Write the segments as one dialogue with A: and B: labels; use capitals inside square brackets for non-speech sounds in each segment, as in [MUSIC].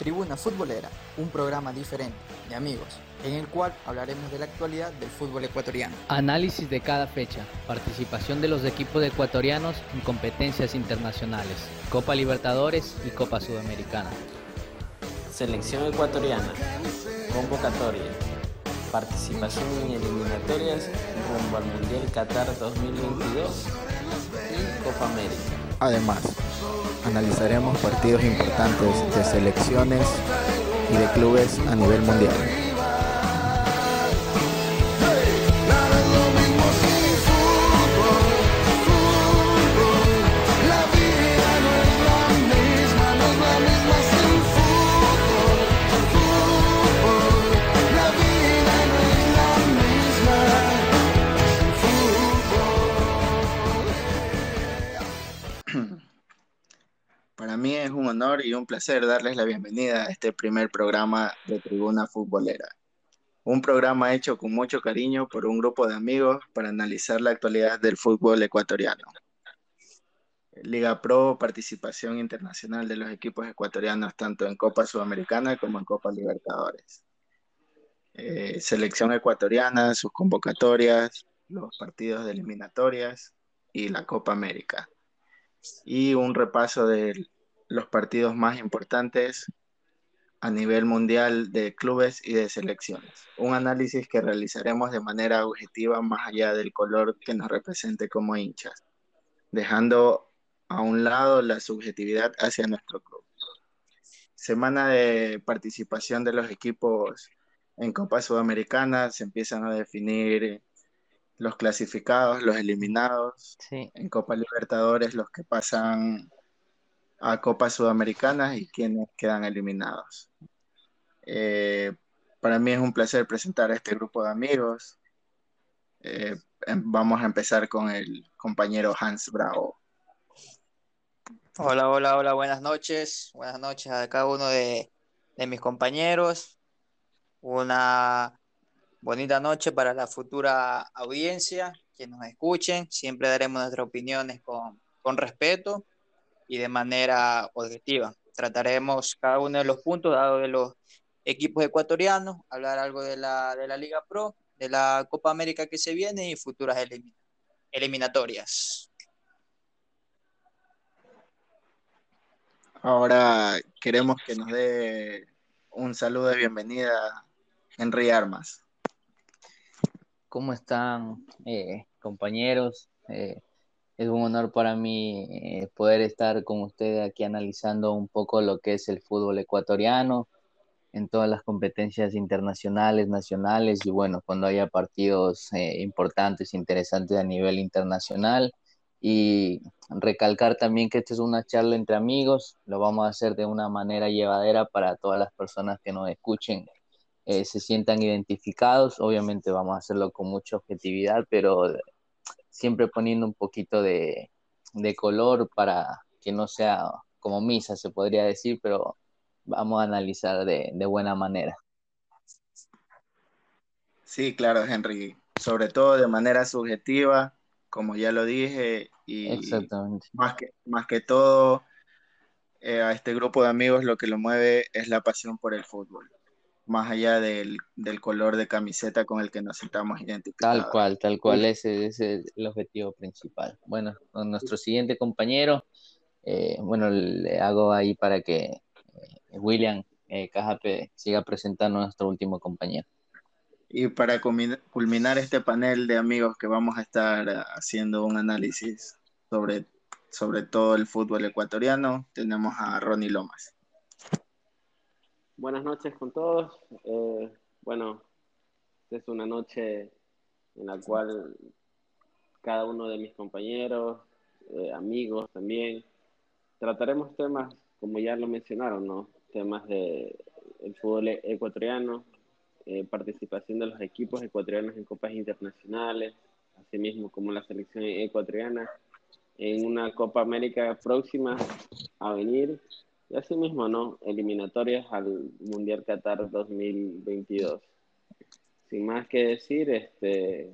A: Tribuna Futbolera, un programa diferente de amigos, en el cual hablaremos de la actualidad del fútbol ecuatoriano.
B: Análisis de cada fecha, participación de los equipos ecuatorianos en competencias internacionales, Copa Libertadores y Copa Sudamericana.
C: Selección ecuatoriana, convocatoria, participación en eliminatorias rumbo al Mundial Qatar 2022 y Copa América.
D: Además, analizaremos partidos importantes de selecciones y de clubes a nivel mundial. Honor y un placer darles la bienvenida a este primer programa de Tribuna Futbolera. Un programa hecho con mucho cariño por un grupo de amigos para analizar la actualidad del fútbol ecuatoriano. Liga Pro, participación internacional de los equipos ecuatorianos tanto en Copa Sudamericana como en Copa Libertadores. Eh, selección ecuatoriana, sus convocatorias, los partidos de eliminatorias y la Copa América y un repaso de los partidos más importantes a nivel mundial de clubes y de selecciones. Un análisis que realizaremos de manera objetiva más allá del color que nos represente como hinchas, dejando a un lado la subjetividad hacia nuestro club. Semana de participación de los equipos en Copa Sudamericana, se empiezan a definir los clasificados, los eliminados. En Copa Libertadores, los que pasan a Copa Sudamericana y quienes quedan eliminados. Eh, para mí es un placer presentar a este grupo de amigos. Eh, em, vamos a empezar con el compañero Hans Bravo.
E: Hola, hola, hola, buenas noches. Buenas noches a cada uno de, de mis compañeros. Una bonita noche para la futura audiencia, que nos escuchen. Siempre daremos nuestras opiniones con, con respeto y de manera objetiva. Trataremos cada uno de los puntos dados de los equipos ecuatorianos, hablar algo de la, de la Liga Pro, de la Copa América que se viene y futuras eliminatorias.
D: Ahora queremos que nos dé un saludo de bienvenida Henry Armas.
B: ¿Cómo están, eh, compañeros? Eh, es un honor para mí eh, poder estar con ustedes aquí analizando un poco lo que es el fútbol ecuatoriano en todas las competencias internacionales, nacionales y bueno, cuando haya partidos importantes, interesantes a nivel internacional. Y recalcar también que esta es una charla entre amigos, lo vamos a hacer de una manera llevadera para todas las personas que nos escuchen eh, se sientan identificados. Obviamente vamos a hacerlo con mucha objetividad, pero siempre poniendo un poquito de, color para que no sea como misa, se podría decir, pero vamos a analizar de, buena manera.
D: Sí, claro, Henry. Sobre todo de manera subjetiva, como ya lo dije, y
B: Exactamente.
D: Más, que, más que todo, eh, a este grupo de amigos lo que lo mueve es la pasión por el fútbol más allá del, color de camiseta con el que nos sintamos identificados.
B: Tal cual, tal cual, ese, es el objetivo principal. Bueno, con nuestro siguiente compañero, eh, bueno, le hago ahí para que eh, William eh, Cajape siga presentando a nuestro último compañero.
D: Y para culminar este panel de amigos que vamos a estar haciendo un análisis sobre, sobre todo el fútbol ecuatoriano, tenemos a Ronnie Lomas.
F: Buenas noches con todos. Eh, bueno, es una noche en la cual cada uno de mis compañeros, eh, amigos también, trataremos temas, como ya lo mencionaron, ¿no? Temas de el fútbol ecuatoriano, eh, participación de los equipos ecuatorianos en copas internacionales, asimismo como la selección ecuatoriana en una Copa América próxima a venir y así mismo, ¿no? Eliminatorias al Mundial Qatar 2022. Sin más que decir, este,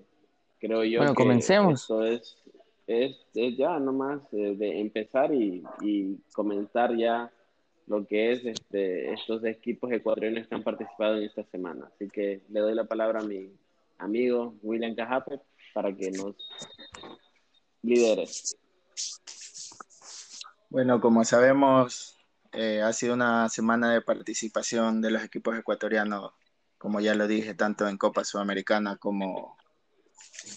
F: creo yo
B: bueno,
F: que
B: comencemos.
F: esto es, es, ya nomás eh, de empezar y, y, comentar ya lo que es este, estos equipos ecuatorianos que han participado en esta semana. Así que le doy la palabra a mi amigo William Cajape para que nos lidere.
D: Bueno, como sabemos, eh, ha sido una semana de participación de los equipos ecuatorianos, como ya lo dije, tanto en Copa Sudamericana como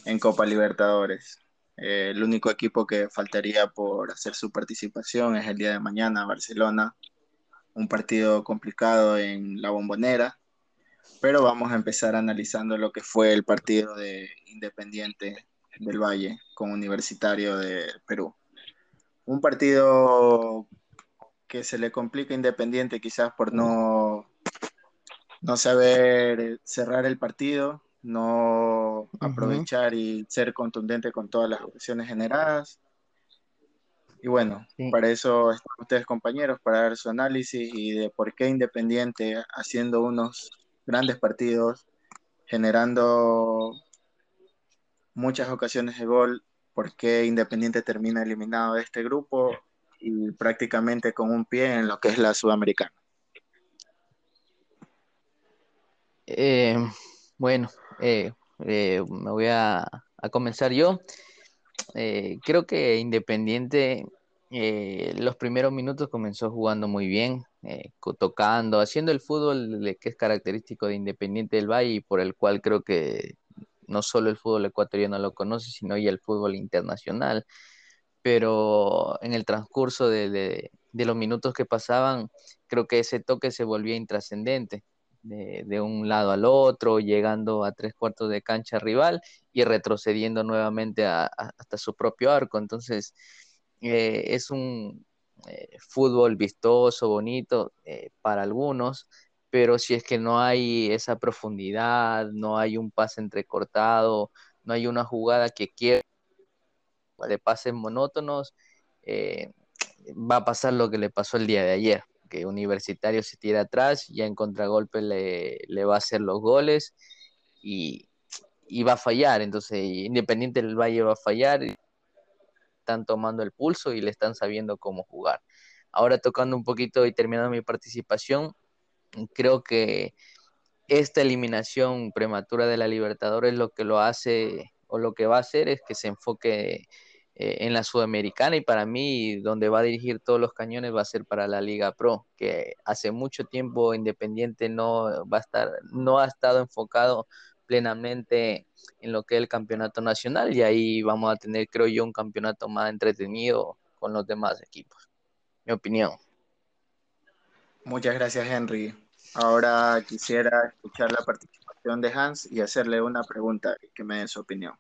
D: en Copa Libertadores. Eh, el único equipo que faltaría por hacer su participación es el día de mañana, Barcelona, un partido complicado en la bombonera, pero vamos a empezar analizando lo que fue el partido de Independiente del Valle con Universitario de Perú. Un partido que se le complica Independiente quizás por no, no saber cerrar el partido, no aprovechar y ser contundente con todas las ocasiones generadas. Y bueno, para eso están ustedes compañeros, para dar su análisis y de por qué Independiente haciendo unos grandes partidos, generando muchas ocasiones de gol, por qué Independiente termina eliminado de este grupo y prácticamente con un pie en lo que es la Sudamericana.
B: Eh, bueno, eh, eh, me voy a, a comenzar yo. Eh, creo que Independiente eh, los primeros minutos comenzó jugando muy bien, tocando, haciendo el fútbol que es característico de Independiente del Valle y por el cual creo que no solo el fútbol ecuatoriano lo conoce, sino ya el fútbol internacional. Pero en el transcurso de los minutos que pasaban, creo que ese toque se volvía intrascendente de, un lado al otro, llegando a tres cuartos de cancha rival y retrocediendo nuevamente hasta su propio arco. Entonces, eh, es un eh, fútbol vistoso, bonito eh, para algunos, pero si es que no hay esa profundidad, no hay un pase entrecortado, no hay una jugada que quiera de pases monótonos, va a pasar lo que le pasó el día de ayer que Universitario se tira atrás, ya en contragolpe le, le va a hacer los goles y, va a fallar. Entonces, Independiente del Valle va a fallar, están tomando el pulso y le están sabiendo cómo jugar. Ahora tocando un poquito y terminando mi participación, creo que esta eliminación prematura de la Libertadores lo que lo hace o lo que va a hacer es que se enfoque eh, en la Sudamericana y para mí donde va a dirigir todos los cañones va a ser para la Liga Pro, que hace mucho tiempo Independiente no va a estar, no ha estado enfocado plenamente en lo que es el campeonato nacional y ahí vamos a tener, creo yo, un campeonato más entretenido con los demás equipos. Mi opinión.
D: Muchas gracias, Henry. Ahora quisiera escuchar la participación de Hans y hacerle una pregunta que me dé su opinión.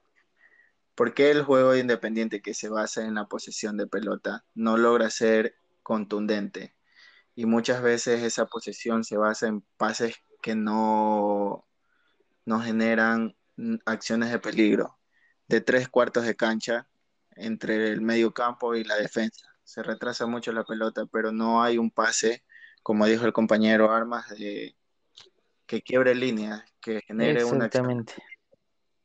D: ¿Por qué el juego de Independiente que se basa en la posesión de pelota no logra ser contundente? Y muchas veces esa posesión se basa en pases que no, no generan acciones de peligro. De tres cuartos de cancha entre el medio campo y la defensa. Se retrasa mucho la pelota, pero no hay un pase, como dijo el compañero Armas, de, que quiebre líneas, que genere una acción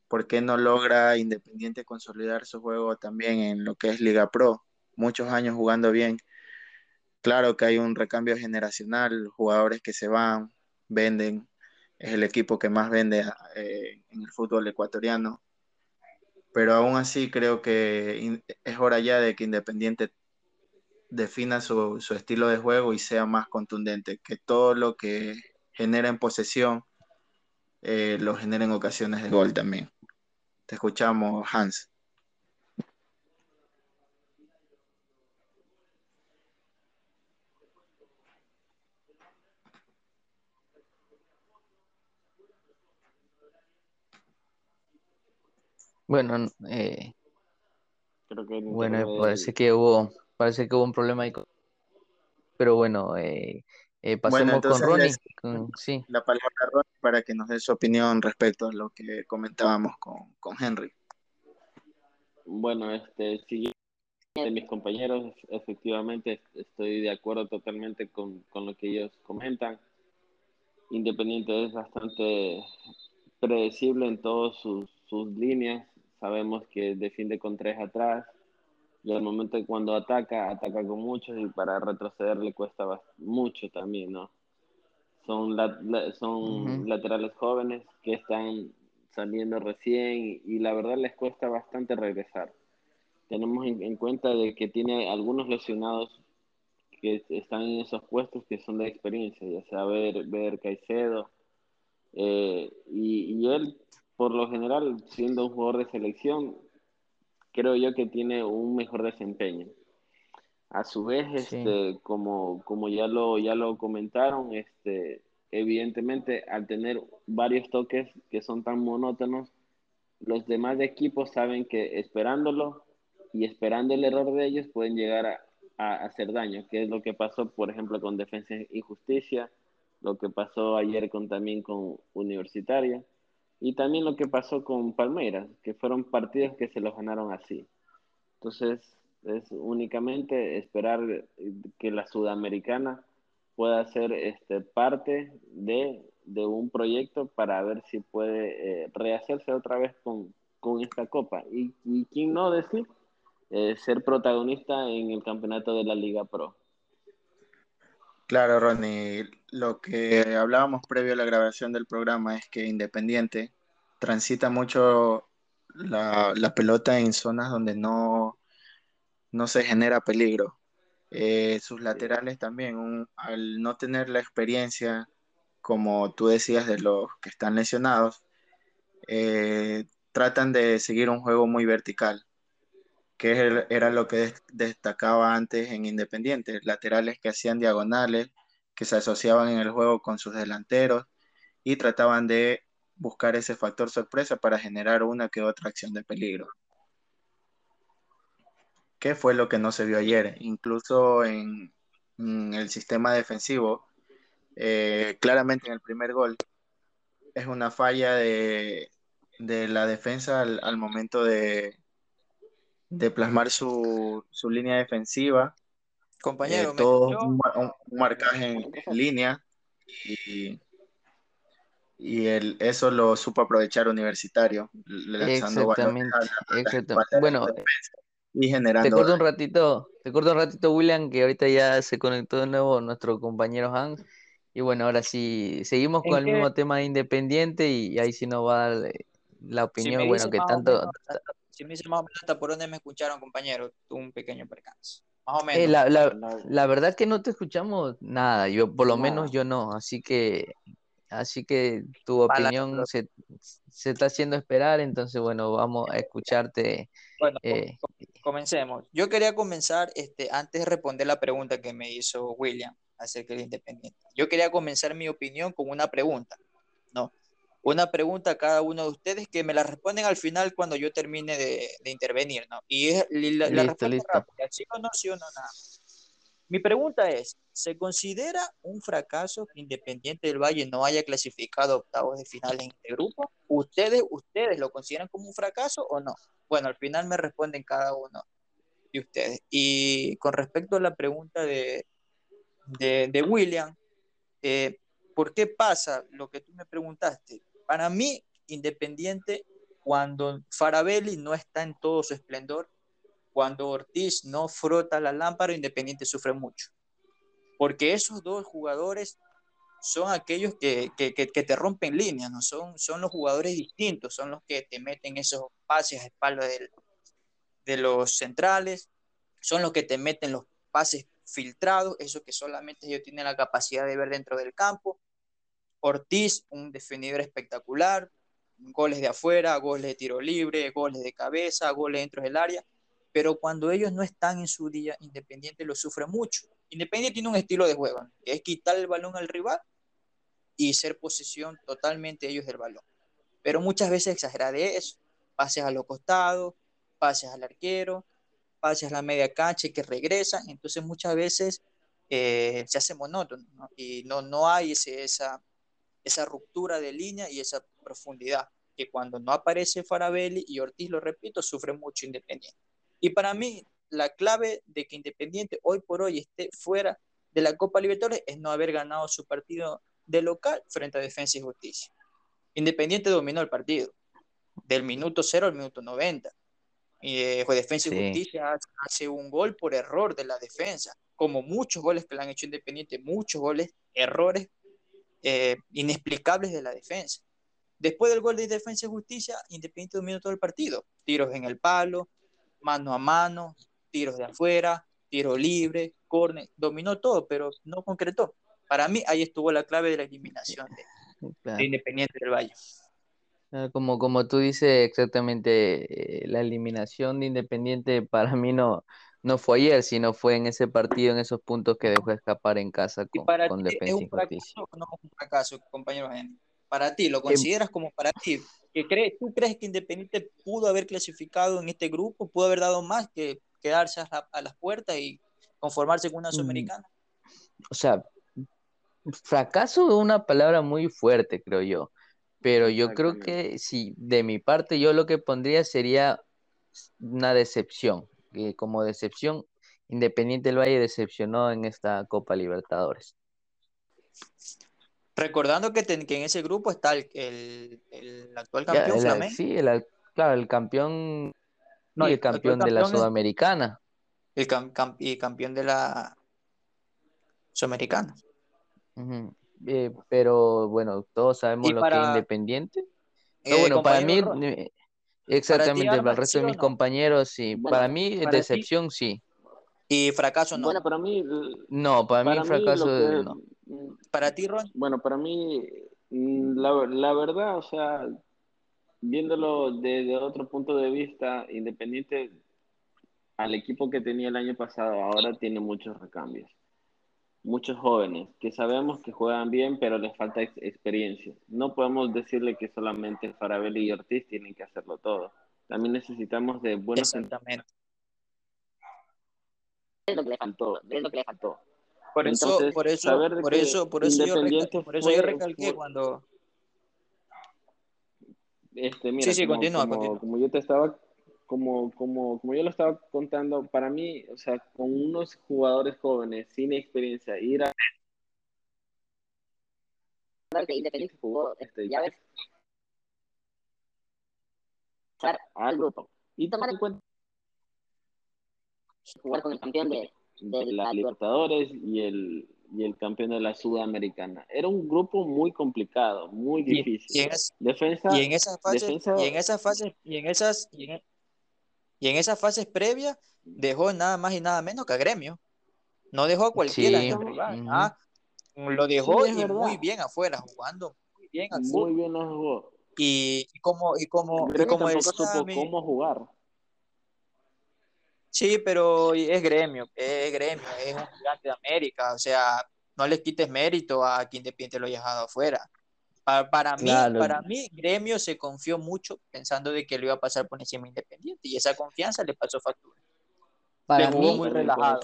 D: ¿por qué no logra Independiente consolidar su juego también en lo que es Liga Pro? Muchos años jugando bien. Claro que hay un recambio generacional, jugadores que se van, venden, es el equipo que más vende eh, en el fútbol ecuatoriano, pero aún así creo que es hora ya de que Independiente defina su, estilo de juego y sea más contundente, que todo lo que genera en posesión eh, lo genera en ocasiones de gol también. Te escuchamos, Hans.
B: Bueno, eh, bueno, parece que hubo, parece que hubo un problema ahí, pero bueno, eh, eh, pasemos con Ronnie. sí.
D: La palabra a Ronnie para que nos dé su opinión respecto a lo que comentábamos con, con Henry.
F: Bueno, este, siguiendo de mis compañeros, efectivamente estoy de acuerdo totalmente con, con lo que ellos comentan. Independiente es bastante predecible en todas sus, sus líneas. Sabemos que defiende con tres atrás, y al momento de cuando ataca, ataca con muchos y para retroceder le cuesta mucho también, ¿no? Son, son laterales jóvenes que están saliendo recién y, la verdad les cuesta bastante regresar. Tenemos en, cuenta de que tiene algunos lesionados que están en esos puestos que son de experiencia, ya sea ver, ver Caicedo, eh, y, y, él, por lo general, siendo un jugador de selección, creo yo que tiene un mejor desempeño. A su vez, este, como, como ya lo, ya lo comentaron, este, evidentemente al tener varios toques que son tan monótonos, los demás equipos saben que esperándolo y esperando el error de ellos pueden llegar a, a hacer daño, que es lo que pasó, por ejemplo, con Defensa y Justicia, lo que pasó ayer con, también con Universitaria. Y también lo que pasó con Palmeiras, que fueron partidos que se los ganaron así. Entonces, es únicamente esperar que la sudamericana pueda ser este, parte de, un proyecto para ver si puede eh, rehacerse otra vez con, esta copa. Y, y quién no decir, eh, ser protagonista en el campeonato de la Liga Pro.
D: Claro, Ronnie, lo que hablábamos previo a la grabación del programa es que Independiente transita mucho la, pelota en zonas donde no, no se genera peligro. Eh, sus laterales también, al no tener la experiencia, como tú decías, de los que están lesionados, eh, tratan de seguir un juego muy vertical que era lo que destacaba antes en Independiente, laterales que hacían diagonales, que se asociaban en el juego con sus delanteros y trataban de buscar ese factor sorpresa para generar una que otra acción de peligro. ¿Qué fue lo que no se vio ayer? Incluso en, el sistema defensivo, eh, claramente en el primer gol, es una falla de, la defensa al momento de, de plasmar su, línea defensiva.
E: Compañero,
D: eh, todo un, marcaje en, línea y, y el, eso lo supo aprovechar Universitario,
B: exactamente, bueno,
D: y generando.
B: Te corto un ratito, te corto un ratito, William, que ahorita ya se conectó de nuevo nuestro compañero Hans. Y bueno, ahora sí, seguimos con el mismo tema de Independiente y ahí sí nos va a dar la opinión, bueno, que tanto
E: si me dice más o menos hasta por dónde me escucharon, compañero, tuve un pequeño percance. Más o
B: eh, menos. la, verdad que no te escuchamos nada, yo por lo menos yo no, así que así que tu opinión se, está haciendo esperar, entonces bueno, vamos a escucharte.
E: Bueno, eh, comencemos. Yo quería comenzar, este, antes de responder la pregunta que me hizo William acerca del Independiente. Yo quería comenzar mi opinión con una pregunta. Una pregunta a cada uno de ustedes que me la responden al final cuando yo termine de, intervenir, ¿no? Y es la,
B: listo, listo.
E: sí o no, sí o no, nada. Mi pregunta es, ¿se considera un fracaso que Independiente del Valle no haya clasificado octavos de final en este grupo? ¿Ustedes, ¿Ustedes lo consideran como un fracaso o no? Bueno, al final me responden cada uno de ustedes. Y con respecto a la pregunta de, de, William, eh, ¿por qué pasa lo que tú me preguntaste? Para mí, Independiente, cuando Farabelli no está en todo su esplendor, cuando Ortiz no frota la lámpara, Independiente sufre mucho. Porque esos dos jugadores son aquellos que, te rompen líneas, ¿no? Son, son los jugadores distintos, son los que te meten esos pases a espalda de los centrales, son los que te meten los pases filtrados, esos que solamente ellos tienen la capacidad de ver dentro del campo, Ortiz, un defensor espectacular, goles de afuera, goles de tiro libre, goles de cabeza, goles dentro del área, pero cuando ellos no están en su día, Independiente lo sufre mucho. Independiente tiene un estilo de juego, que es quitar el balón al rival y ser posesión totalmente ellos del balón. Pero muchas veces exagera de eso, pases a los costados, pases al arquero, pases a la media cancha y que regresa, entonces muchas veces eh, se hace monótono y no, no hay ese, esa, esa ruptura de línea y esa profundidad, que cuando no aparece Farabelli y Ortiz, lo repito, sufre mucho Independiente. Y para mí, la clave de que Independiente hoy por hoy esté fuera de la Copa Libertadores es no haber ganado su partido de local frente a Defensa y Justicia. Independiente dominó el partido, del minuto 0 al minuto 90. eh, Defensa y Justicia hace un gol por error de la defensa, como muchos goles que le han hecho Independiente, muchos goles, errores eh, inexplicables de la defensa. Después del gol de Defensa y Justicia, Independiente dominó todo el partido. Tiros en el palo, mano a mano, tiros de afuera, tiro libre, córner, dominó todo, pero no concretó. Para mí ahí estuvo la clave de la eliminación de Independiente del Valle.
B: Ah, como, como tú dices exactamente, eh, la eliminación de Independiente para mí no, no fue ayer, sino fue en ese partido, en esos puntos que dejó escapar en casa con, con Defensa
E: ¿es un fracaso o no es un fracaso, compañero? Para ti, ¿lo consideras como para ti? ¿Que crees, ¿Tú crees que Independiente pudo haber clasificado en este grupo? ¿Pudo haber dado más que quedarse a, las puertas y conformarse con una mm, sudamericana?
B: O sea, fracaso es una palabra muy fuerte, creo yo. Pero yo creo que si de mi parte yo lo que pondría sería una decepción. Que como decepción, Independiente del Valle decepcionó en esta Copa Libertadores.
E: Recordando que, en ese grupo está el, actual campeón Flamengo.
B: Sí, claro, el campeón, no, el, campeón de la Sudamericana.
E: El y campeón de la Sudamericana.
B: Eh, pero bueno, todos sabemos lo que es independiente. Eh, bueno, para mí, exactamente, para, el resto de mis compañeros, sí. para mí, decepción, sí.
E: Y fracaso, no.
F: Bueno, para mí.
B: No, para, mí, fracaso, no.
E: ¿Para ti, Ron?
F: Bueno, para mí, mm, la, la verdad, o sea, viéndolo desde otro punto de vista, Independiente, al equipo que tenía el año pasado, ahora tiene muchos recambios muchos jóvenes que sabemos que juegan bien, pero les falta experiencia. No podemos decirle que solamente Farabelli y Ortiz tienen que hacerlo todo. También necesitamos de buenos.
E: Exactamente.
F: Es lo que le faltó, es lo que le faltó.
E: Por eso, por eso, por eso, por eso, yo, por eso yo recalqué cuando.
F: Este, mira, sí, sí, continúa, continúa. como yo te estaba como, como, como yo lo estaba contando, para mí, o sea, con unos jugadores jóvenes sin experiencia, ir a... que Independiente jugó, este, ya ves, al grupo y tomar en cuenta jugar con el campeón de, de la Libertadores y el, y el campeón de la Sudamericana. Era un grupo muy complicado, muy difícil.
E: Y, defensa, y en esas fases, y en esas fases, y en esas, y en, y en esas fases previas dejó nada más y nada menos que a Gremio. No dejó a cualquiera ah, lo dejó y muy bien afuera, jugando muy bien al
F: Muy bien lo jugó.
E: Y, como, y como,
F: y como cómo jugar.
E: Sí, pero es gremio, es gremio, es un gigante de América, o sea, no les quites mérito a quien Independiente lo haya dejado afuera. Para, mí, para mí, Gremio se confió mucho pensando de que lo iba a pasar por encima Independiente y esa confianza le pasó factura.
B: Para mí,
E: muy relajado.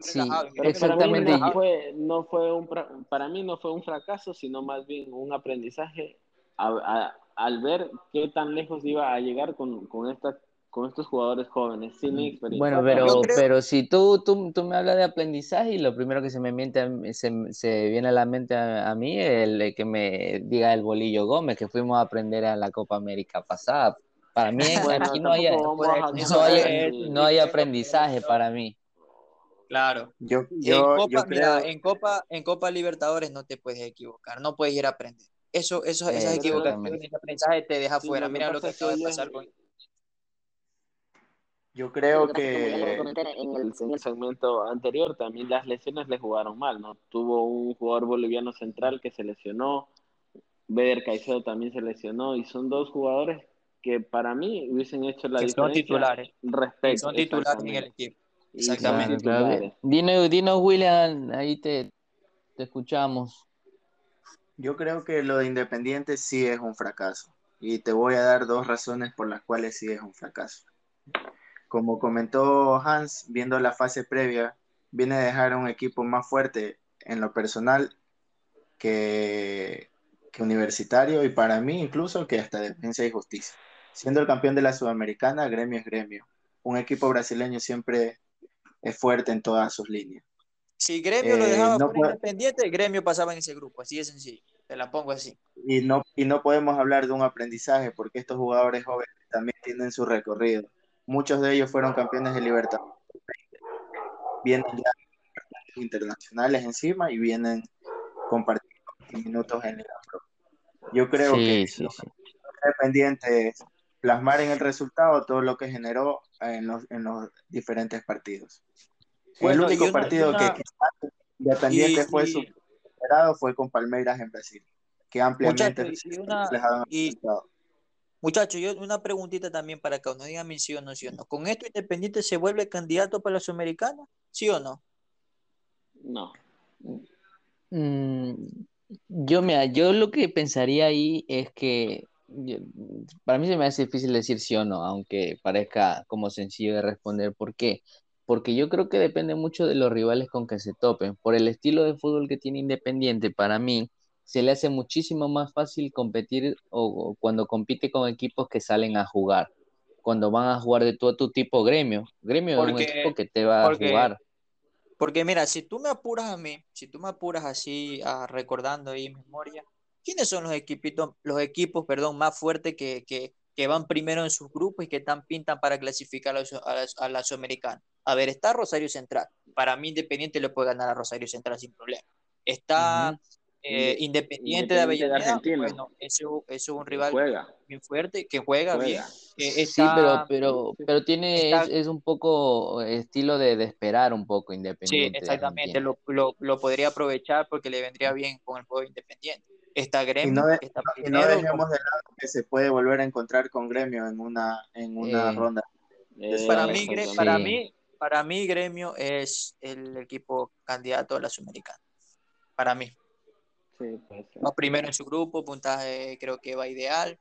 B: sí, exactamente.
F: Para mí, no fue, no fue un, para mí no fue un fracaso, sino más bien un aprendizaje al ver qué tan lejos iba a llegar con, con esta con estos jugadores jóvenes sin experiencia.
B: Bueno, pero, pero si tú, tú, tú, me hablas de aprendizaje y lo primero que se me, miente, se, se viene a la mente a, mí es el, que me diga el Bolillo Gómez, que fuimos a aprender a la Copa América pasada. Para mí [LAUGHS] aquí no hay, no hay, aprendizaje para mí.
E: Claro. Yo, yo, en, Copa, mira, en, Copa, en Copa Libertadores no te puedes equivocar, no puedes ir a aprender. Eso, eso, esas equivocaciones, ese aprendizaje te deja fuera. Mira lo que acaba de pasar con
F: yo creo que en el, segmento anterior también las lesiones le jugaron mal, ¿no? Tuvo un jugador boliviano central que se lesionó, Beder Caicedo también se lesionó y son dos jugadores que para mí hubiesen hecho la diferencia.
E: Son titulares.
F: Respecto,
E: son titulares en el equipo. Exactamente.
B: Dinos, William, ahí te, te escuchamos.
D: Yo creo que lo de Independiente sí es un fracaso y te voy a dar dos razones por las cuales sí es un fracaso. Como comentó Hans, viendo la fase previa, viene a dejar un equipo más fuerte en lo personal que, universitario y para mí incluso que hasta Defensa y Justicia. Siendo el campeón de la Sudamericana, gremio es gremio. Un equipo brasileño siempre es fuerte en todas sus líneas.
E: Si Gremio lo eh, dejaba por independiente, Gremio pasaba en ese grupo, así de sencillo. Te la pongo así.
D: Y no, y no podemos hablar de un aprendizaje porque estos jugadores jóvenes también tienen su recorrido muchos de ellos fueron campeones de Libertadores. Vienen ya internacionales encima y vienen compartiendo minutos en Liga Pro. Yo creo que
B: sí, sí.
D: pendientes plasmar en el resultado todo lo que generó en los, en los diferentes partidos. el único partido que Independiente fue superado fue con Palmeiras en Brasil, que ampliamente
E: reflejado en Muchachos, yo una preguntita también para que uno diga sí o no, sí o no. ¿Con esto Independiente se vuelve candidato para la Sudamericana? ¿Sí o no?
F: No.
B: Mm, yo, mira, yo lo que pensaría ahí es que para mí se me hace difícil decir sí o no, aunque parezca como sencillo de responder. ¿Por qué? Porque yo creo que depende mucho de los rivales con que se topen. Por el estilo de fútbol que tiene Independiente, para mí se le hace muchísimo más fácil competir o, cuando compite con equipos que salen a jugar. Cuando van a jugar de todo tu tipo gremio. Gremio es un equipo que te va a jugar.
E: Porque mira, si tú me apuras a mí, si tú me apuras así, a, recordando ahí en memoria, ¿quiénes son los equipitos, los equipos, perdón, más fuertes que, que, que, van primero en sus grupos y que están pintan para clasificar a la, a la, Sudamericana? A ver, está Rosario Central. Para mí Independiente le puede ganar a Rosario Central sin problema. Está eh, Independiente, de Avellaneda, bueno, eso, es un rival bien fuerte, que juega, bien.
B: sí, pero, pero, pero tiene, es, un poco estilo de, de, esperar un poco Independiente.
E: Sí, exactamente, lo, lo, lo, podría aprovechar porque le vendría bien con el juego Independiente. Está Gremio,
D: y no,
E: está
D: y no dejemos de lado que se puede volver a encontrar con Gremio en una, en una eh, ronda.
E: Eh, para, mí, para, mí, para mí, Gremio es el equipo candidato a la Sudamericana. Para mí.
F: Sí,
E: primero en su grupo, puntaje creo que va ideal.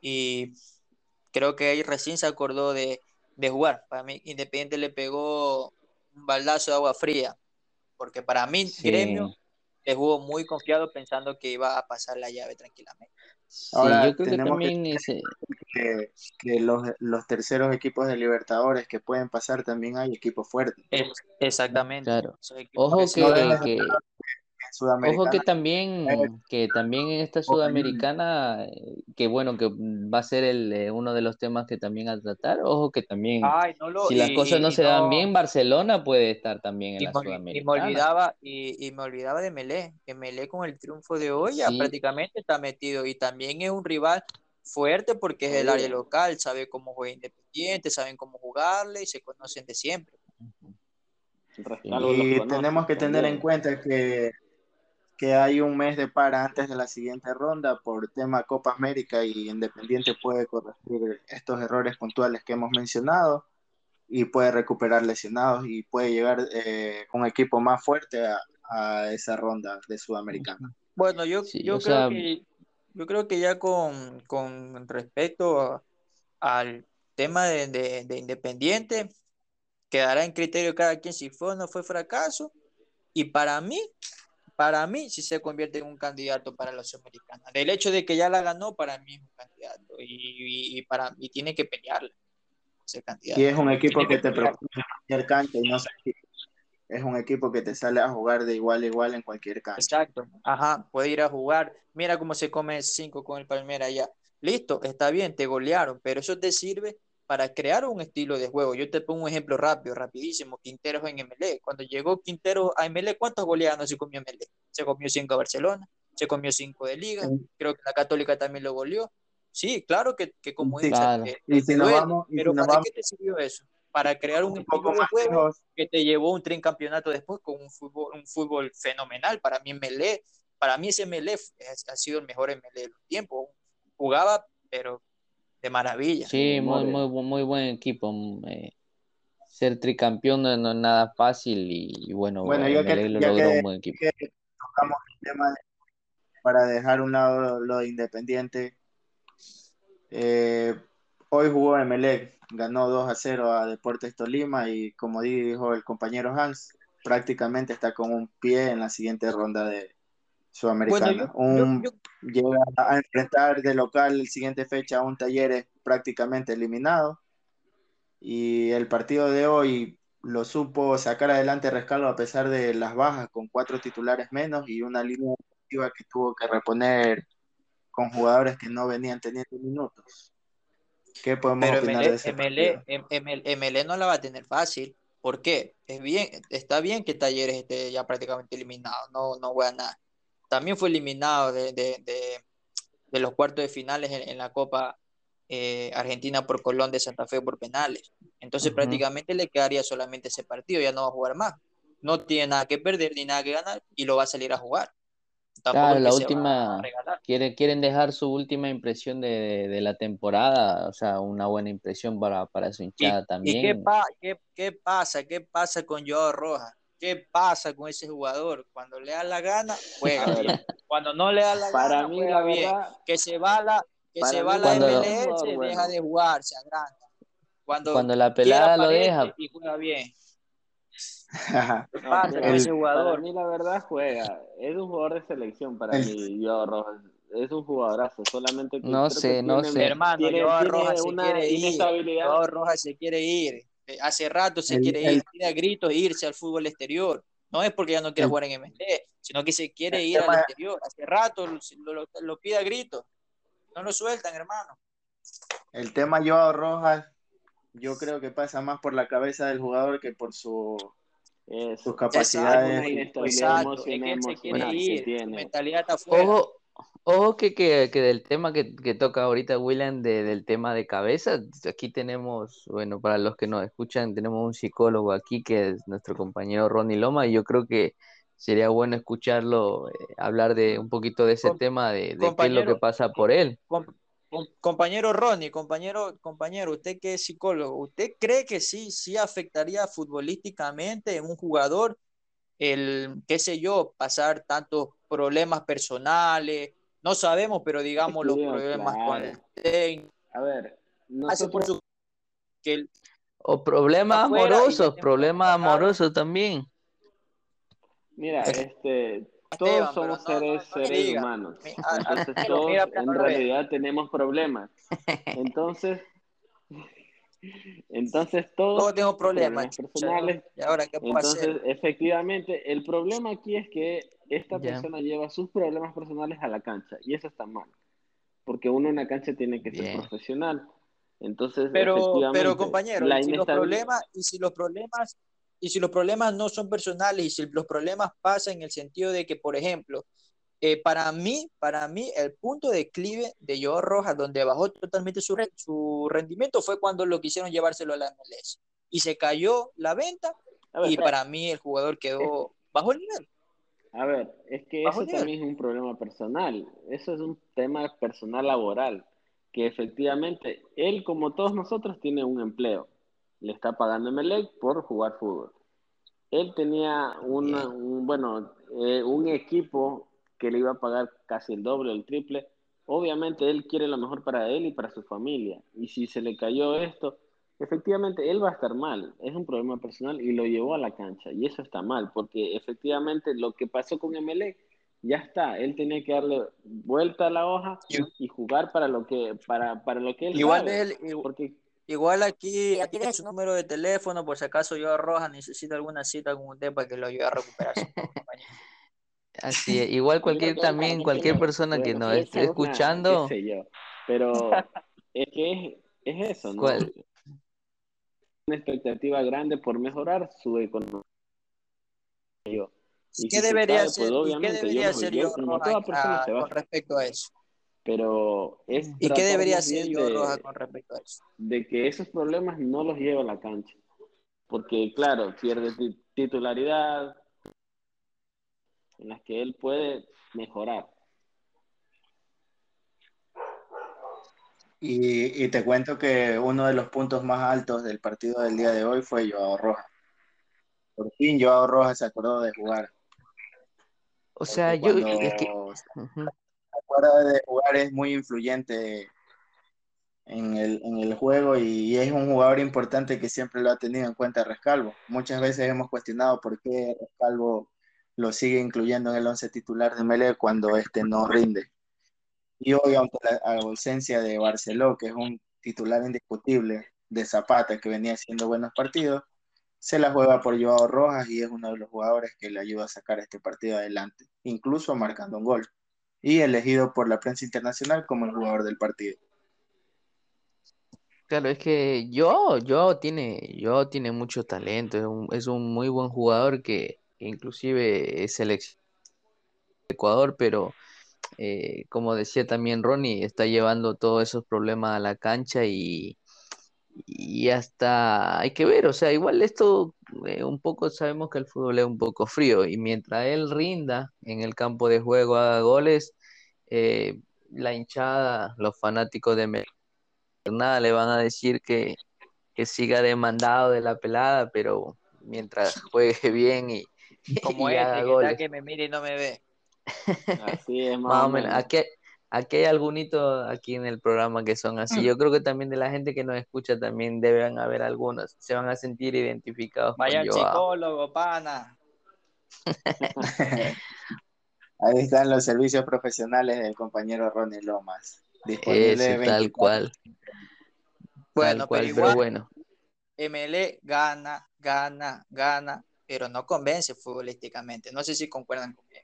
E: Y creo que ahí recién se acordó de, jugar. Para mí, Independiente le pegó un baldazo de agua fría. Porque para mí, Gremio le jugó muy confiado pensando que iba a pasar la llave tranquilamente.
D: Ahora, yo creo que también que, los, los, terceros equipos de Libertadores que pueden pasar también hay equipos fuertes.
E: exactamente.
B: Ojo que, Ojo que también, que también en esta sudamericana, eh, que bueno, que va a ser el, eh, uno de los temas que también a tratar, ojo que también, si las cosas no se dan bien, Barcelona puede estar también en la sudamericana.
E: Y me olvidaba, y, me olvidaba de Melé, que Melé con el triunfo de hoy ya prácticamente está metido, y también es un rival fuerte porque es el área local, sabe cómo juega Independiente, saben cómo jugarle y se conocen de siempre.
D: Y tenemos que tener en cuenta que que hay un mes de para antes de la siguiente ronda por tema Copa América y Independiente puede corregir estos errores puntuales que hemos mencionado y puede recuperar lesionados y puede llegar eh, con un equipo más fuerte a, esa ronda de Sudamericana.
E: Bueno, yo, yo, creo, que, yo creo que ya con, con respecto al tema de, de, de, Independiente, quedará en criterio cada quien si fue o no fue fracaso. Y para mí, para mí sí se convierte en un candidato para la Sudamericana. Del hecho de que ya la ganó, para mí es un candidato y, para, y tiene que pelearla. Ese candidato.
D: Y es un equipo que, te propone cualquier cancha y no es un equipo que te sale a jugar de igual a igual en cualquier cancha.
E: Exacto, ajá, puede ir a jugar. Mira cómo se come cinco con el Palmera ya. Listo, está bien, te golearon, pero eso te sirve para crear un estilo de juego. Yo te pongo un ejemplo rápido, rapidísimo. Quinteros en MLE. Cuando llegó Quintero a MLE, ¿cuántos goleados se comió MLE? Se comió cinco a Barcelona, se comió cinco de Liga. Creo que la Católica también lo goleó. Sí, claro que, que como
D: sí, eh, pero
E: ¿para qué te sirvió eso? Para crear un, estilo de juego que te llevó un tricampeonato después con un fútbol, un fútbol fenomenal. Para mí MLE, para mí ese MLE ha sido el mejor MLE de los tiempos. Jugaba, pero de maravilla.
B: Sí, muy, muy, muy buen equipo. Mm, eh, ser tricampeón no, es nada fácil y, bueno,
D: bueno yo que, lo logró un buen equipo. tocamos el tema para dejar un lado lo de Independiente. Eh, hoy jugó Emelec, ganó 2 a 0 a Deportes Tolima y como dijo el compañero Hans, prácticamente está con un pie en la siguiente ronda de, Sudamericana. Llega a enfrentar de local el siguiente fecha a un Talleres prácticamente eliminado. Y el partido de hoy lo supo sacar adelante Rescalvo a pesar de las bajas, con cuatro titulares menos y una línea defensiva que tuvo que reponer con jugadores que no venían teniendo minutos. ¿Qué podemos
E: Pero
D: opinar de ese
E: no la va a tener fácil. ¿Por qué? Es bien, está bien que Talleres esté ya prácticamente eliminado, no, no voy a nada. También fue eliminado de, de, de, de los cuartos de finales en, en la Copa eh, Argentina por Colón de Santa Fe por penales. Entonces
B: Ujú.
E: prácticamente le quedaría solamente ese partido, ya no va a jugar más. No tiene nada que perder ni nada que ganar y lo va a salir a jugar. Tampoco
B: Claro, la última, quiere- quieren dejar su última impresión de, de- de la temporada, o sea, una buena impresión para, para su
E: ¿Y,
B: hinchada
E: y qué,
B: también.
E: pa- qué, qué pasa? ¿Qué pasa con Joao Rojas? ¿Qué pasa con ese jugador? Cuando le da la gana, juega bien. Cuando no le da la
F: para
E: gana,
F: mí
E: juega
F: la
E: bien.
F: verdad,
E: Que se va la, que se va la MLS,
F: jugador
E: deja
F: bueno.
E: de jugar, se agranda. Cuando
B: Cuando la pelada lo deja,
E: y juega bien. [LAUGHS] ¿Qué pasa con ese
D: El-
F: para
E: jugador?
F: mí la verdad juega. Es un jugador de selección para mí, [LAUGHS] Joao Rojas. Es un jugadorazo, solamente que
B: no sé, no
F: tiene,
B: sé.
E: Hermano,
F: tiene,
E: Rojas se
F: una
E: quiere ir. Rojas se quiere ir. Eh, Hace rato se
D: el-
E: quiere
D: el-
E: ir. Tiene a gritos irse al fútbol exterior. No es porque ya no quiera
D: El-
E: jugar en MLE, sino que se quiere ir al exterior. Hace rato lo, lo- lo pide a gritos. No lo sueltan, hermano.
D: El tema Joao Rojas, yo creo que pasa más por la cabeza del jugador que por su,
F: Es,
D: sus
F: es
D: capacidades.
F: una inestabilidad
E: Exacto. Es que
F: emocional,
E: él se quiere ir. Su mentalidad está.
B: Ojo, ojo que, que, que del tema que, que toca ahorita William, de- del tema de cabeza, aquí tenemos, bueno, para los que nos escuchan, tenemos un psicólogo aquí que es nuestro compañero Ronnie Loma, y yo creo que sería bueno escucharlo eh, hablar de un poquito de ese
E: Com-
B: tema, de, de qué es lo que pasa por él.
E: Com- compañero Ronnie, compañero, compañero, usted que es psicólogo, ¿usted cree que sí, sí afectaría futbolísticamente en un jugador el, qué sé yo, pasar tantos problemas personales? No sabemos, pero digamos los problemas con
F: claro.
E: el técnico,
F: A ver,
E: hace por su que él
B: O problemas amorosos, problemas amorosos también.
F: mira, este, todos somos
E: no, no,
F: seres,
E: no
F: seres humanos. Entonces [LAUGHS]
E: pero
F: todos en realidad tenemos problemas. [LAUGHS] Entonces, entonces todos
E: todos tengo
F: tenemos
E: problemas,
F: personales.
E: ¿y ahora qué puedo hacer?
F: Entonces, efectivamente, el problema aquí es que esta
B: Ya.
F: persona lleva sus problemas personales a la cancha y eso está mal, porque uno en la cancha tiene que ser
B: Bien.
F: profesional. Entonces,
E: Pero, pero compañero,
F: la
E: si los problemas, y si los problemas, y si los problemas no son personales, y si los problemas pasan en el sentido de que, por ejemplo, eh, para mí, para mí, el punto de declive de Joao Rojas, donde bajó totalmente su, re- su rendimiento, fue cuando lo quisieron llevárselo a la MLS. Y se cayó la venta,
F: ver,
E: y para mí el jugador quedó bajo el nivel.
F: A ver, es que
E: Bajo
F: eso
E: nivel.
F: también es un problema personal, eso es un tema personal laboral, que efectivamente él, como todos nosotros, tiene un empleo, le está pagando Emelec por jugar fútbol. Él tenía una, un, bueno, eh, un equipo que le iba a pagar casi el doble, el triple. Obviamente él quiere lo mejor para él y para su familia. Y si se le cayó esto, efectivamente él va a estar mal. Es un problema personal y lo llevó a la cancha. Y eso está mal, porque efectivamente lo que pasó con Emelec ya está. Él tenía que darle vuelta a la hoja y jugar para lo que, para, para lo que él
E: Igual
F: sabe.
E: él, igual-
F: Porque
E: Igual aquí, aquí tiene su número de teléfono, por si acaso Joao Rojas necesita alguna cita con usted para que lo ayude a recuperar su compañero. [LAUGHS]
B: Así es. Igual [LAUGHS] cualquier también, cualquier
F: bueno,
B: persona que nos esté escuchando,
F: qué sé yo. Pero [LAUGHS] es que es, es eso, ¿no?
B: cual-
F: Una expectativa grande por mejorar su economía. Yo.
E: ¿Y qué debería
F: cae,
E: hacer,
F: pues
E: y qué
F: yo
E: debería
F: me-
E: hacer
F: yo, como toda persona
E: ah,
F: se va.
E: con respecto a eso?
F: Pero es
E: ¿Y qué debería hacer Joao
F: de,
E: Rojas con respecto a eso?
F: de que esos problemas no los lleve a la cancha. Porque, claro, pierde ti- titularidad en las que él puede mejorar.
D: Y, y te cuento que uno de los puntos más altos del partido del día de hoy fue Joao Rojas. Por fin Joao Rojas se acordó de jugar.
B: o sea,
D: Porque
B: yo, es que,
D: se acuerda de jugar es muy influyente en el, en el juego y es un jugador importante que siempre lo ha tenido en cuenta Rescalvo. Muchas veces hemos cuestionado por qué Rescalvo lo sigue incluyendo en el once titular de Mele cuando este no rinde. Y hoy, ante la ausencia de Barceló, que es un titular indiscutible de Zapata, que venía haciendo buenos partidos, se la juega por Joao Rojas y es uno de los jugadores que le ayuda a sacar este partido adelante, incluso marcando un gol. Y elegido por la prensa internacional como el jugador del partido.
B: Claro, es que yo, yo tiene, yo tiene mucho talento, es un, es un muy buen jugador que inclusive es seleccionado de Ecuador, pero eh, como decía también Ronnie, está llevando todos esos problemas a la cancha y, y hasta hay que ver, o sea, igual esto eh, un poco sabemos que el fútbol es un poco frío y mientras él rinda en el campo de juego, haga goles, eh, la hinchada, los fanáticos de nada le van a decir que, que siga demandado de la pelada, pero mientras juegue [LAUGHS] bien y, [LAUGHS]
E: Como
B: y
E: este, que
B: goles.
E: está que me mire y no me ve.
F: Así es, más,
B: Más
F: o
B: menos.
F: menos.
B: Aquí, aquí hay algunos aquí en el programa que son así. Yo creo que también de la gente que nos escucha también deben haber algunos. Se van a sentir identificados
E: Vaya
B: con
E: al
B: Joao.
E: psicólogo, pana. [LAUGHS]
D: Ahí están los servicios profesionales del compañero Ronnie Lomas. Disponible
B: Ese, tal
D: 24.
B: cual.
E: Bueno,
B: tal cual,
E: pero
B: pero
E: igual
B: bueno.
E: ML gana, gana, gana, pero no convence futbolísticamente. No sé si concuerdan conmigo.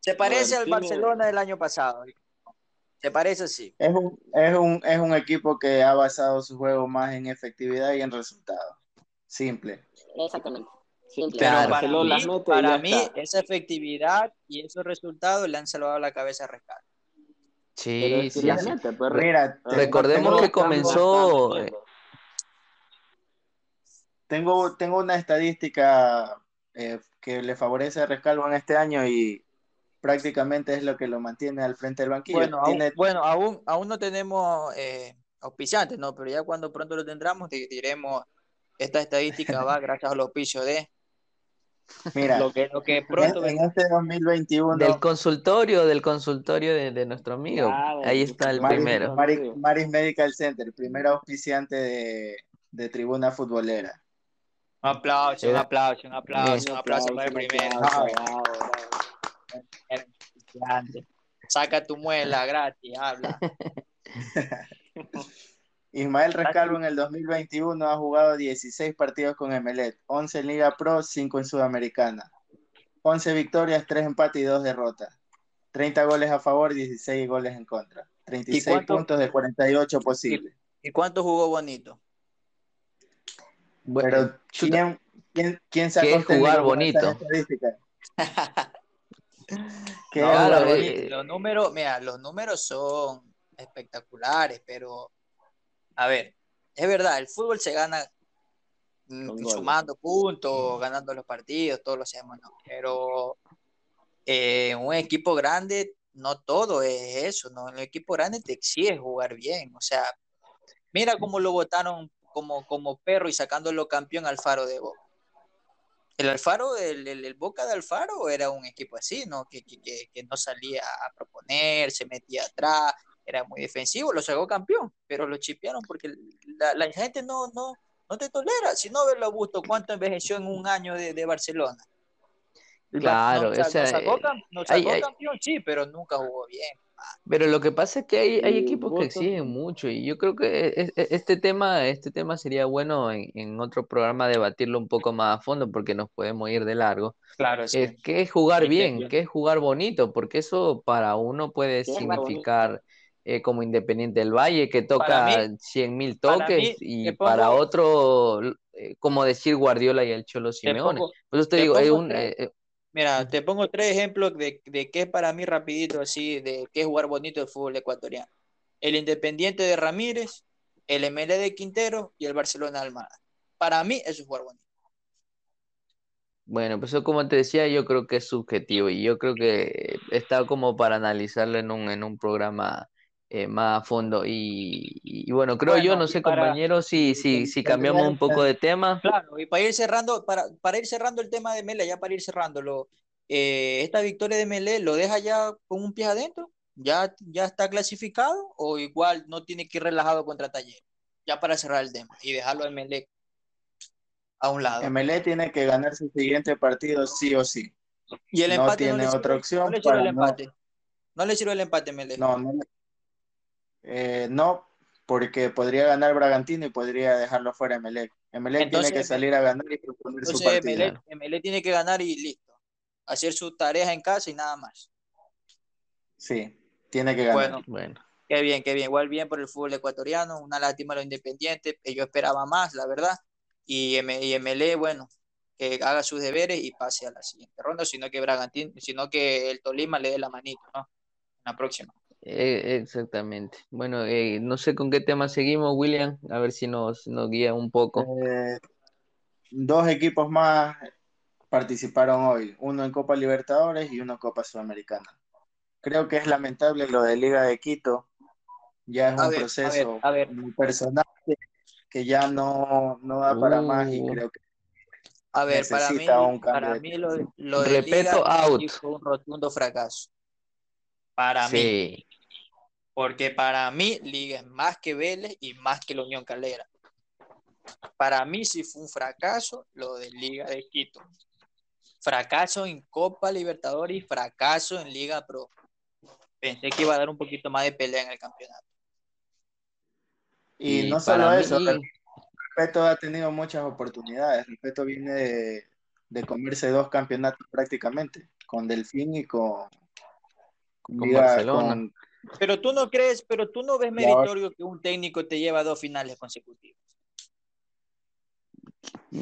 E: Se parece al
F: tiene-
E: Barcelona del año pasado. Se parece sí.
D: Es un, es, un, es un equipo que ha basado su juego más en efectividad y en resultados. Simple.
G: Exactamente. Simple.
E: Pero
B: Claro.
E: para mí, para mí esa efectividad y esos resultados le han salvado la cabeza a Rescate.
B: Sí, sí,
F: pues,
D: Mira,
F: re-
B: Recordemos que comenzó.
D: Tengo, tengo una estadística eh, que le favorece a Rescalvo en este año y prácticamente es lo que lo mantiene al frente del banquillo.
E: Bueno, aún,
D: Tiene,
E: bueno aún, aún no tenemos eh, auspiciantes, ¿no? Pero ya cuando pronto lo tendremos, di- diremos, esta estadística va gracias al auspicio de
D: mira,
E: lo que, lo que
D: en,
E: pronto
D: en este 2021,
B: Del consultorio, del consultorio de, de nuestro amigo.
F: Claro,
B: Ahí está el
F: Maris-
B: primero.
D: Maris, Medical Center, primer auspiciante de, de tribuna futbolera.
E: Un aplauso, un aplauso, un aplauso, un aplauso para el primero. Saca tu muela gratis, habla. [LAUGHS]
D: Ismael Rescalvo en el 2021 ha jugado 16 partidos con Emelec, 11 en Liga Pro, 5 en Sudamericana. 11 victorias, 3 empates y 2 derrotas. 30 goles a favor, 16 goles en contra. 36
E: cuánto-
D: puntos de 48 posibles.
E: ¿Y cuánto jugó bonito?
B: Bueno,
D: Pero ¿quién, quién, quién sacó
B: ¿Qué es
D: técnico
B: jugar eh,
D: bonito?
E: los números, mira, los números son espectaculares, pero a ver, es verdad, el fútbol se gana mm,
F: goles.
E: sumando puntos, ganando los partidos, todos lo sabemos, ¿no? Pero eh, un equipo grande, no todo es eso, ¿no? Un equipo grande te exige jugar bien, o sea, mira cómo lo votaron como, como perro y sacándolo campeón al Faro de Boca. El Alfaro, el, el- el Boca de Alfaro era un equipo así, ¿no? Que, que- que- no salía a proponer, se metía atrás, era muy defensivo, lo sacó campeón, pero lo chipearon porque la, la gente no, no, no te tolera. Si no ves lo gusto, cuánto envejeció en un año de, de Barcelona. El Bar-
B: Claro,
E: nos, sacó, cam- nos
B: hay-
E: sacó
B: hay-
E: campeón, sí, pero nunca jugó bien.
B: Pero lo que pasa es que hay, hay equipos que
F: vos
B: exigen mucho y yo creo que e- e- este tema, este tema sería bueno en, en otro programa debatirlo un poco más a fondo porque nos podemos ir de largo.
E: Claro,
B: Es qué es jugar
E: que-
B: bien, qué es jugar bonito, porque eso para uno puede significar eh, como Independiente del Valle que toca
E: mí-
B: 100 mil
E: para
B: toques
E: mí,
B: y
E: te
B: para
E: pongo-
B: otro eh, como decir Guardiola y el Cholo Simeone.
E: pongo-
B: Por eso te
E: te
B: digo, es
E: pongo
B: un, eh, eh,
E: Mira, te pongo tres ejemplos de, de qué es para mí rapidito así, de qué es jugar bonito el fútbol ecuatoriano. El Independiente de Ramírez, el ML de Quintero y el Barcelona de Almada. Para mí eso es jugar bonito.
B: Bueno, pues eso como te decía, yo creo que es subjetivo y yo creo que está como para analizarlo en un, en un programa eh, más a fondo. Y, y bueno, creo yo, no sé,
E: para-
B: compañeros, si, si, si cambiamos un poco de tema.
E: Claro, y para ir cerrando, para, para ir cerrando el tema de Mele, ya para ir cerrándolo, eh, esta victoria de Mele lo deja ya con un pie adentro, ya, ya está clasificado o igual no tiene que ir relajado contra Taller, ya para cerrar el tema y dejarlo de Mele a un lado.
D: MLE tiene que ganar su siguiente partido sí o sí.
E: Y el
D: no
E: empate
D: tiene
E: le sirve,
D: otra opción
E: no le sirve el
D: para no-
E: empate. No le sirve el empate, Mele.
D: No, no, eh, no, porque podría ganar Bragantino y podría dejarlo fuera Emelec. Emelec
E: Entonces,
D: tiene que salir a ganar y proponer su partido.
E: Emelec, Emelec tiene que ganar y listo. Hacer sus tareas en casa y nada más.
D: Sí, tiene que ganar.
E: Bueno,
B: Bueno,
E: Qué bien, qué bien. Igual bien por el fútbol ecuatoriano. Una lástima lo independiente. Yo esperaba más, la verdad. Y, y MLE, bueno, que haga sus deberes y pase a la siguiente ronda, sino que Bragantín, sino que el Tolima le dé la manito, ¿no? En la próxima.
B: Eh, exactamente. Bueno, eh, no sé con qué tema seguimos, William, a ver si nos, nos guía un poco.
D: Eh, dos equipos más participaron hoy, uno en Copa Libertadores y uno en Copa Sudamericana. Creo que es lamentable lo de Liga de Quito, ya es
E: A
D: un
E: ver, a
D: proceso
E: ver, a ver.
D: muy personal que, que ya no, no da para más y
B: Uh.
D: creo que
E: A ver, para mí,
D: necesita un cambio
E: para mí lo, de- lo de
B: Repeto,
E: Liga
B: out.
E: fue un rotundo fracaso. Para mí,
B: Sí,
E: porque para mí Liga es más que Vélez y más que la Unión Calera. Para mí sí fue un fracaso lo de Liga de Quito. Fracaso en Copa Libertadores y fracaso en Liga Pro. Pensé que iba a dar un poquito más de pelea en el campeonato.
D: Y
B: y
D: no solo
B: para
D: eso,
B: mí,
D: Respeto ha tenido muchas oportunidades. Respeto viene de, de comerse dos campeonatos prácticamente, con Delfín y con, con
B: Con
D: Liga-
B: Barcelona.
D: con-
E: Pero tú no crees, pero tú no ves meritorio que un técnico te lleva a dos finales consecutivas.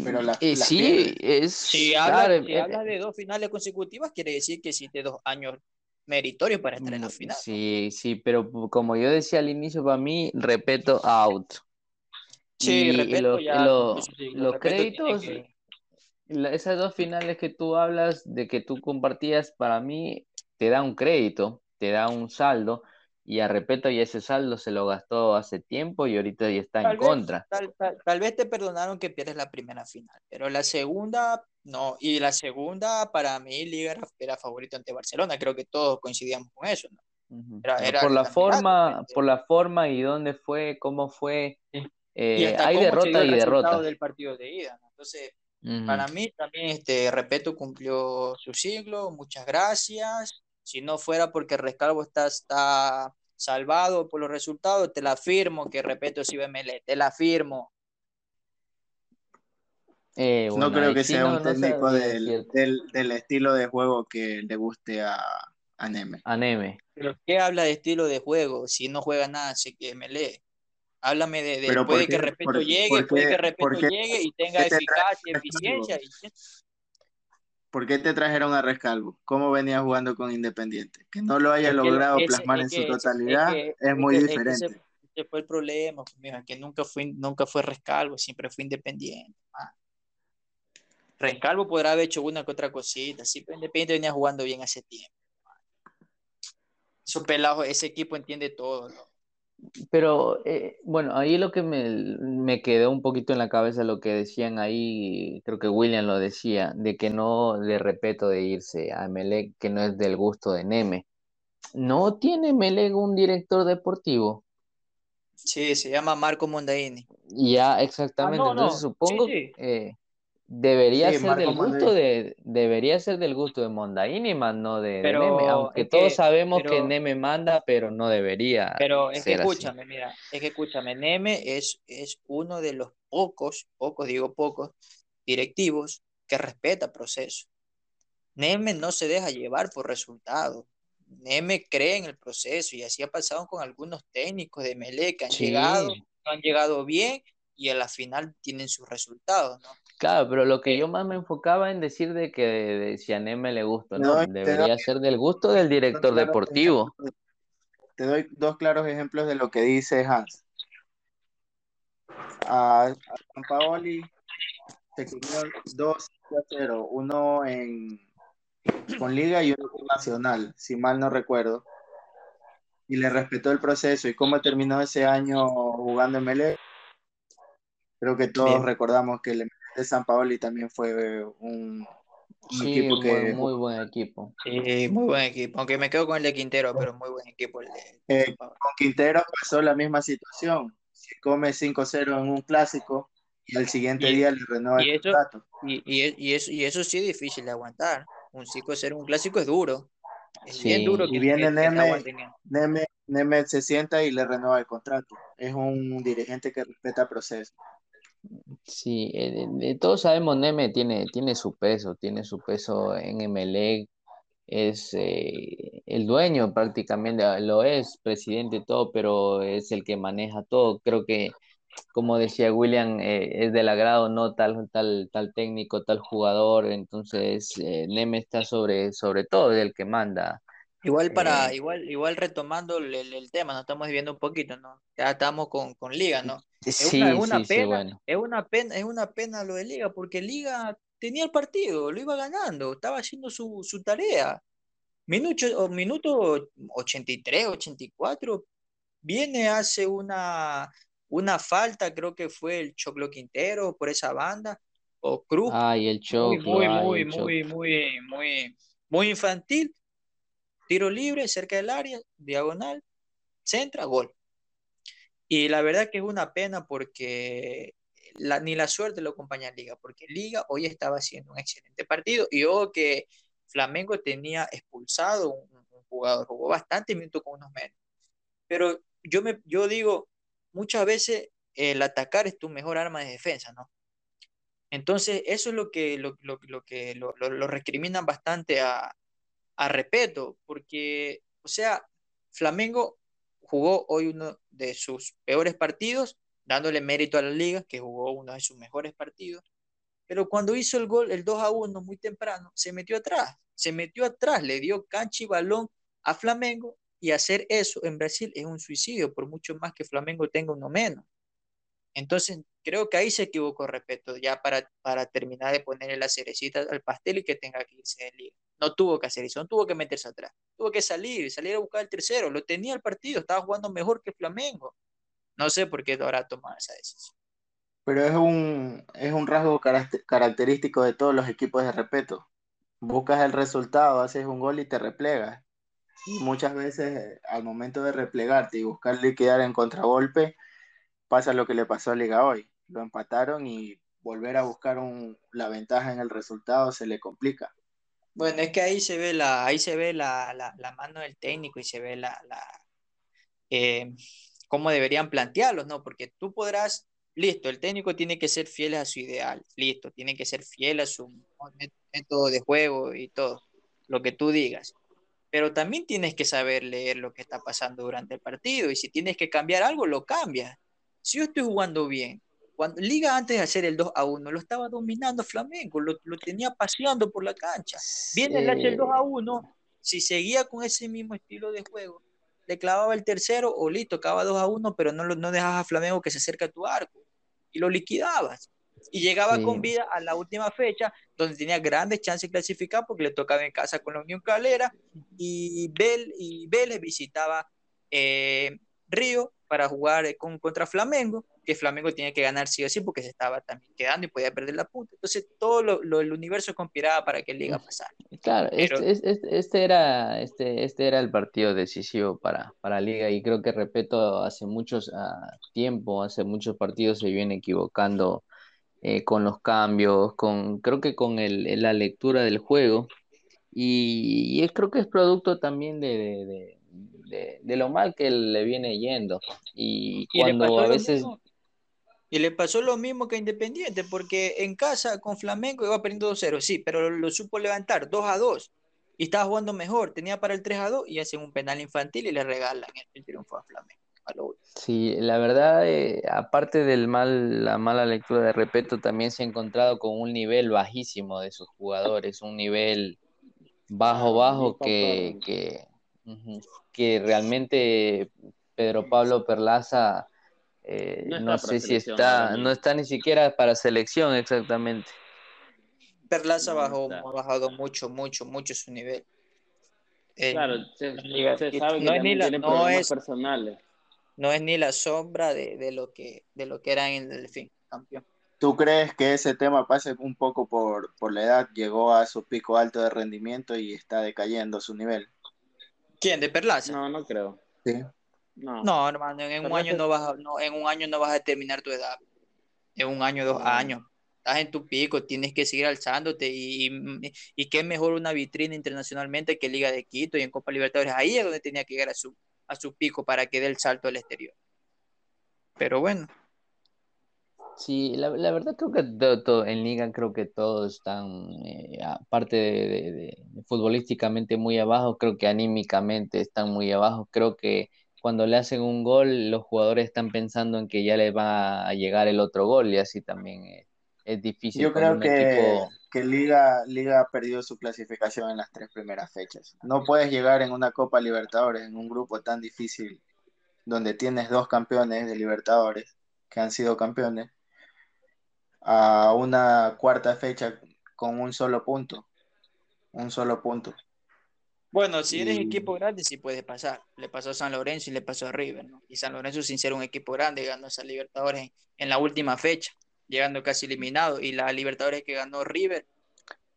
D: pero las-
B: eh,
D: las
B: sí, es
E: Si
B: claro,
E: hablas, si
B: eh,
E: hablas de dos finales consecutivas, quiere decir que hiciste dos años meritorios para estar en la
B: Mm,
E: final.
B: Sí, sí, pero como yo decía al inicio, para mí, respeto out.
E: Sí,
B: Y, y
E: respeto
B: lo-
E: ya,
B: lo-
E: eso sí,
B: los créditos,
E: que-
B: la- esas dos finales que tú hablas, de que tú compartías, para mí, te da un crédito, te da un saldo, y a respeto y ese saldo se lo gastó hace tiempo y ahorita ya está en
E: Tal vez,
B: contra.
E: tal, tal- tal vez te perdonaron que pierdes la primera final, pero la segunda, no. Y la segunda, para mí, Liga era, era favorito ante Barcelona. Creo que todos coincidíamos con eso, ¿no? Era- era
B: por la forma, por la forma y dónde fue, cómo fue, eh, hay derrota
E: el
B: y
E: resultado
B: derrota.
E: del partido de ida, ¿no? Entonces,
B: Ujú.
E: Para mí también, este, Repeto cumplió su siglo, muchas gracias. Si no fuera porque Rescalvo está, está salvado por los resultados, te la firmo que Repeto sí ML, te la firmo.
B: Eh,
D: No
B: bueno,
D: creo
B: ahí
D: que sea
B: no,
D: un
B: no
D: técnico
B: sabría
D: del, del, del estilo de juego que le guste a, a Neme.
B: A Neme.
E: Pero ¿qué habla de estilo de juego si no juega nada, sé que ML? Háblame de, de- puede
D: ¿por
E: que
D: qué-
E: Repeto
D: por-
E: llegue,
D: por
E: puede
D: qué-
E: que
D: qué-
E: llegue y tenga
D: qué te
E: eficacia,
D: Rescalvo?
E: eficiencia. y-
D: ¿Por qué te trajeron a Rescalvo? ¿Cómo venía jugando con Independiente? Que no lo haya
E: Es
D: logrado
E: ese-
D: plasmar
E: es
D: en su
E: es
D: totalidad
E: que-
D: es, muy
E: que-
D: diferente.
E: ese- ese fue el problema, pues, mija, que nunca fue, nunca fue Rescalvo, siempre fue independiente. Rescalvo podrá haber hecho una que otra cosita, sí, pero Independiente venía jugando bien hace tiempo. Esos pelados, ese equipo entiende todo, ¿no?
B: Pero eh, bueno, ahí lo que me, me quedó un poquito en la cabeza lo que decían ahí, creo que William lo decía, de que no de respeto de irse a Melec, que no es del gusto de Neme. ¿No tiene Melec un director deportivo?
E: Sí, se llama Marco Mondaini.
B: Ya, exactamente.
E: Ah, no, no.
B: Entonces supongo
E: Sí, sí.
B: eh, debería
D: Sí,
B: ser del gusto de, debería ser del gusto de Mondaini, más no de, de
E: Pero
B: Neme. Aunque todos
E: que-
B: sabemos que Neme manda, pero no debería
E: Pero es que
B: ser así.
E: escúchame, mira, es que escúchame, Neme es, es uno de los pocos, pocos, digo pocos, directivos que respeta proceso. Neme no se deja llevar por resultados. Neme cree en el proceso y así ha pasado con algunos técnicos de Melé que han
B: Sí.
E: llegado, han llegado bien y a la final tienen sus resultados, ¿no?
B: Claro, pero lo que
E: Eh,
B: yo más me enfocaba en decir de que de, si a Neme le gusta, no, debería ser del gusto del director deportivo.
D: Te doy dos claros ejemplos de lo que dice Hans. A, a San Paoli se comió 2 a 0, uno en, con Liga y uno con Nacional, si mal no recuerdo. Y le respetó el proceso. ¿Y cómo terminó ese año jugando en Melé? Creo que todos
E: Bien.
D: recordamos que el MLE de San Paoli también fue un, un
B: Sí,
D: equipo
B: muy,
D: que
B: muy buen equipo.
E: Sí, muy buen equipo, aunque me quedo con el de Quintero, pero muy buen equipo el de
D: Eh, con Quintero pasó la misma situación. Se come 5-0 en un clásico y al siguiente
E: Y-
D: día le renueva
E: y
D: el
E: eso-
D: contrato.
E: Y, y, es- y eso, y eso sí es difícil de aguantar. Un 5-0, un clásico es duro. Es
B: Sí.
E: bien duro
D: Y
E: que,
D: viene
E: que- que te
D: Neme. Neme, Neme se sienta y le renueva el contrato. Es un dirigente que respeta procesos.
B: Sí, eh, eh, todos sabemos Neme tiene, tiene su peso, tiene su peso en Emelec, es eh, el dueño prácticamente, ah, lo es, presidente y todo, pero es el que maneja todo. Creo que, como decía William, eh, es del agrado, no tal, tal, tal técnico, tal jugador, entonces Neme está sobre, sobre todo, es el que manda.
E: Igual para, igual, igual retomando el, tema, nos estamos viviendo un poquito, ¿no? Ya estamos con, con Liga, ¿no?
B: Sí,
E: es una,
B: sí,
E: pena,
B: sí, bueno.
E: es una pena, es una pena lo de Liga, porque Liga tenía el partido, lo iba ganando, estaba haciendo su, su tarea. Minuto, minuto 83, 84, viene, hace una, una falta, creo que fue el Choclo Quintero por esa banda, o Cruz,
B: Ay, el
E: muy,
B: choclo,
E: muy, muy, muy, muy, muy, muy infantil, tiro libre, cerca del área, diagonal, centra, gol. Y la verdad que es una pena porque la, ni la suerte lo acompaña en Liga, porque Liga hoy estaba haciendo un excelente partido y ojo que Flamengo tenía expulsado un, un jugador, jugó bastante minutos con unos menos. Pero yo, me, yo digo, muchas veces el atacar es tu mejor arma de defensa, ¿no? Entonces, eso es lo que lo, lo, lo que lo, lo recriminan bastante a, a Repeto, porque, o sea, Flamengo jugó hoy uno de sus peores partidos, dándole mérito a la liga, que jugó uno de sus mejores partidos, pero cuando hizo el gol, el 2 a 1 muy temprano, se metió atrás, se metió atrás, le dio cancha y balón a Flamengo, y hacer eso en Brasil es un suicidio, por mucho más que Flamengo tenga uno menos. Entonces, creo que ahí se equivocó Repeto, ya para, para terminar de ponerle la cerecita al pastel y que tenga que irse de liga. No tuvo que hacer eso, no tuvo que meterse atrás, tuvo que salir, salir a buscar el tercero, lo tenía el partido, estaba jugando mejor que Flamengo. No sé por qué ahora tomado esa decisión.
D: Pero es un, es un rasgo caract- característico de todos los equipos de respeto. Buscas el resultado, haces un gol y te replegas. Y muchas veces al momento de replegarte y buscar liquidar en contragolpe, pasa lo que le pasó a Liga hoy. Lo empataron y volver a buscar un- la ventaja en el resultado se le complica.
E: Bueno, es que ahí se ve la, ahí se ve la, la, mano del técnico y se ve la, la eh, cómo deberían plantearlos, ¿no? Porque tú podrás, listo, el técnico tiene que ser fiel a su ideal, listo, tiene que ser fiel a su método de juego y todo, lo que tú digas. Pero también tienes que saber leer lo que está pasando durante el partido y si tienes que cambiar algo, lo cambias. Si yo estoy jugando bien, cuando Liga antes de hacer el 2 a 1, lo estaba dominando Flamengo, lo, lo tenía paseando por la cancha. Viene el hace el 2 a 1, si seguía con ese mismo estilo de juego, le clavaba el tercero o listo, acaba 2 a 1, pero no, lo- no dejabas a Flamengo que se acerque a tu arco y lo liquidabas. Y llegaba
B: Sí.
E: con vida a la última fecha, donde tenía grandes chances de clasificar porque le tocaba en casa con la Unión Calera y, Bel, y Vélez visitaba eh, Río para jugar eh, con, contra Flamengo, que Flamengo tenía que ganar sí o sí porque se estaba también quedando y podía perder la punta. Entonces todo lo, lo- el universo conspiraba para que Liga pasara.
B: Claro,
E: Pero-
B: este, este, este- este era, este, este era el partido decisivo para, para Liga y creo que, repito, hace muchos ah, tiempo, hace muchos partidos se viene equivocando eh, con los cambios, con, creo que con el, la lectura del juego y, y creo que es producto también de, de, de- de- de lo mal que le viene yendo y cuando
E: pasó
B: a
E: lo
B: veces...
E: mismo. Y le pasó lo mismo que a Independiente, porque en casa con Flamengo iba perdiendo 2-0, sí, pero lo, lo supo levantar 2 a 2 y estaba jugando mejor, tenía para el 3 a 2 y hacen un penal infantil y le regalan el, el triunfo a Flamengo. a lo último.
B: Sí, la verdad, eh, aparte del mal, la mala lectura de Repeto, también se ha encontrado con un nivel bajísimo de sus jugadores, un nivel bajo,
F: Claro,
B: bajo que, que, realmente Pedro Pablo Perlaza, eh,
F: No
B: sé si está, no está ni siquiera para selección exactamente.
E: Perlaza
F: no
E: bajó, ha bajado mucho, mucho, mucho su nivel. En
F: Claro, se,
E: la liga.
F: se
E: Y
F: sabe que
E: no es ni la,
F: tiene
E: no
F: problemas
E: es,
F: personales.
E: no es ni la sombra de, de lo que, de lo que era en el fin, campeón.
D: ¿Tú crees que ese tema pase un poco por, por la edad? Llegó a su pico alto de rendimiento y está decayendo su nivel.
E: ¿Quién? ¿De Perlaza?
F: No, no creo.
D: Sí.
F: No.
E: No, hermano, en un año no vas a, no, en un año no vas a terminar tu edad. En un año, dos
F: Ah.
E: años. Estás en tu pico, tienes que seguir alzándote y, y, y qué mejor una vitrina internacionalmente que Liga de Quito y en Copa Libertadores. Ahí es donde tenía que llegar a su, a su pico para que dé el salto al exterior. Pero bueno,
B: Sí, la, la verdad creo que todo, todo- en Liga creo que todos están, eh, aparte de, de- de futbolísticamente muy abajo, creo que anímicamente están muy abajo, creo que cuando le hacen un gol, los jugadores están pensando en que ya les va a llegar el otro gol y así también es, es difícil.
D: Yo creo que, que Liga, Liga perdió su clasificación en las tres primeras fechas. No puedes llegar en una Copa Libertadores, en un grupo tan difícil, donde tienes dos campeones de Libertadores que han sido campeones, a una cuarta fecha con un solo punto. Un solo punto.
E: Bueno, si eres equipo grande, sí puedes pasar. Le pasó a San Lorenzo y le pasó a River, ¿no? Y San Lorenzo, sin ser un equipo grande, ganó esa Libertadores en, la última fecha, llegando casi eliminado. Y la Libertadores que ganó River,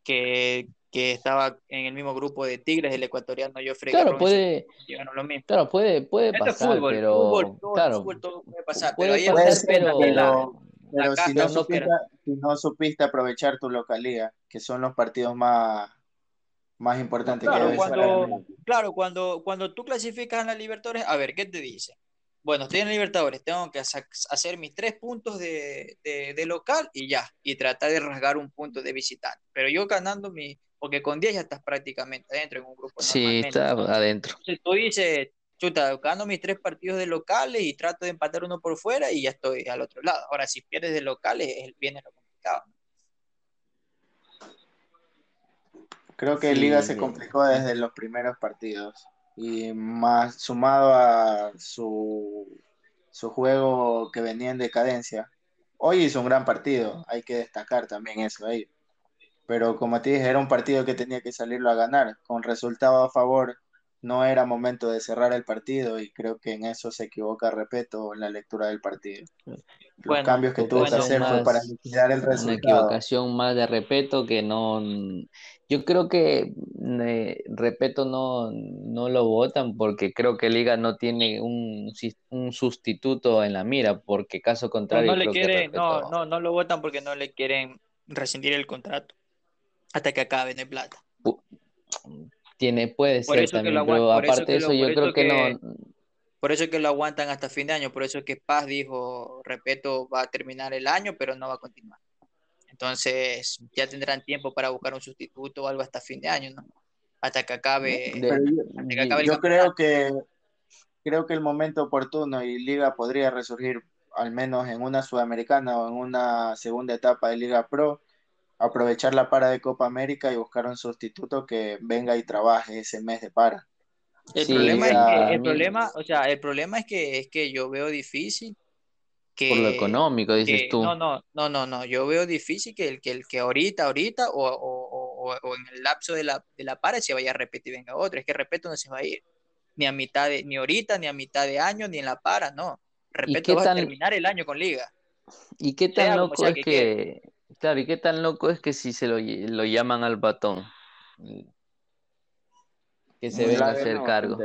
E: que, estaba en el mismo grupo de Tigres, el ecuatoriano yo
B: Claro, puede, lo mismo. Claro, puede, puede pasar, pero. claro,
E: puede pasar.
D: pero
E: ahí
D: pero, pero si, no supiste, si no supiste aprovechar tu localidad, que son los partidos más más importante
E: claro, que cuando, Claro, cuando, cuando tú clasificas en la Libertadores, a ver, ¿qué te dice? Bueno, estoy en la Libertadores, tengo que hacer mis tres puntos de, de, local y ya, y tratar de rasgar un punto de visitante. Pero yo ganando mi, porque con 10 ya estás prácticamente adentro en un grupo.
B: Sí, está adentro.
E: Entonces tú dices, chuta, gano mis tres partidos de locales y trato de empatar uno por fuera y ya estoy al otro lado. Ahora, si pierdes de locales, viene lo complicado.
D: Creo que Liga se complicó desde los primeros partidos y más sumado a su, su juego que venía en decadencia. Hoy hizo un gran partido, hay que destacar también eso ahí. Pero como te dije, era un partido que tenía que salirlo a ganar, con resultado a favor no era momento de cerrar el partido y creo que en eso se equivoca Repeto en la lectura del partido. Los cambios que tuvo que hacer fue para liquidar el resultado.
B: Una equivocación más de Repeto que no... Yo creo que eh, Repeto no, no lo votan porque creo que Liga no tiene un, un sustituto en la mira, porque caso contrario...
E: No, le quieren, no, no, no lo votan porque no le quieren rescindir el contrato hasta que acabe, de plata
B: tiene, puede ser también, pero aparte de eso, yo creo que, no.
E: Por eso es que lo aguantan hasta fin de año, por eso es que Paz dijo, respeto, va a terminar el año, pero no va a continuar. Entonces, ya tendrán tiempo para buscar un sustituto o algo hasta fin de año, ¿no? Hasta que acabe.
D: yo, creo que creo que el momento oportuno y Liga podría resurgir al menos en una sudamericana o en una segunda etapa de Liga Pro aprovechar la para de Copa América y buscar un sustituto que venga y trabaje ese mes de para.
E: El problema es que, el problema, o sea, el problema es que es que yo veo difícil que
B: por lo económico dices tú.
E: No, no, no, no, no, yo veo difícil que el que el que ahorita, ahorita o, o, o, en el lapso de la, de la para se vaya a repetir venga otro, es que respeto no se va a ir ni a mitad de ni ahorita ni a mitad de año ni en la para, no. Respeto va a terminar el año con liga.
B: ¿Y qué tan loco es que Claro, y qué tan loco es que si se lo, lo llaman al batón, que se venga a hacer cargo.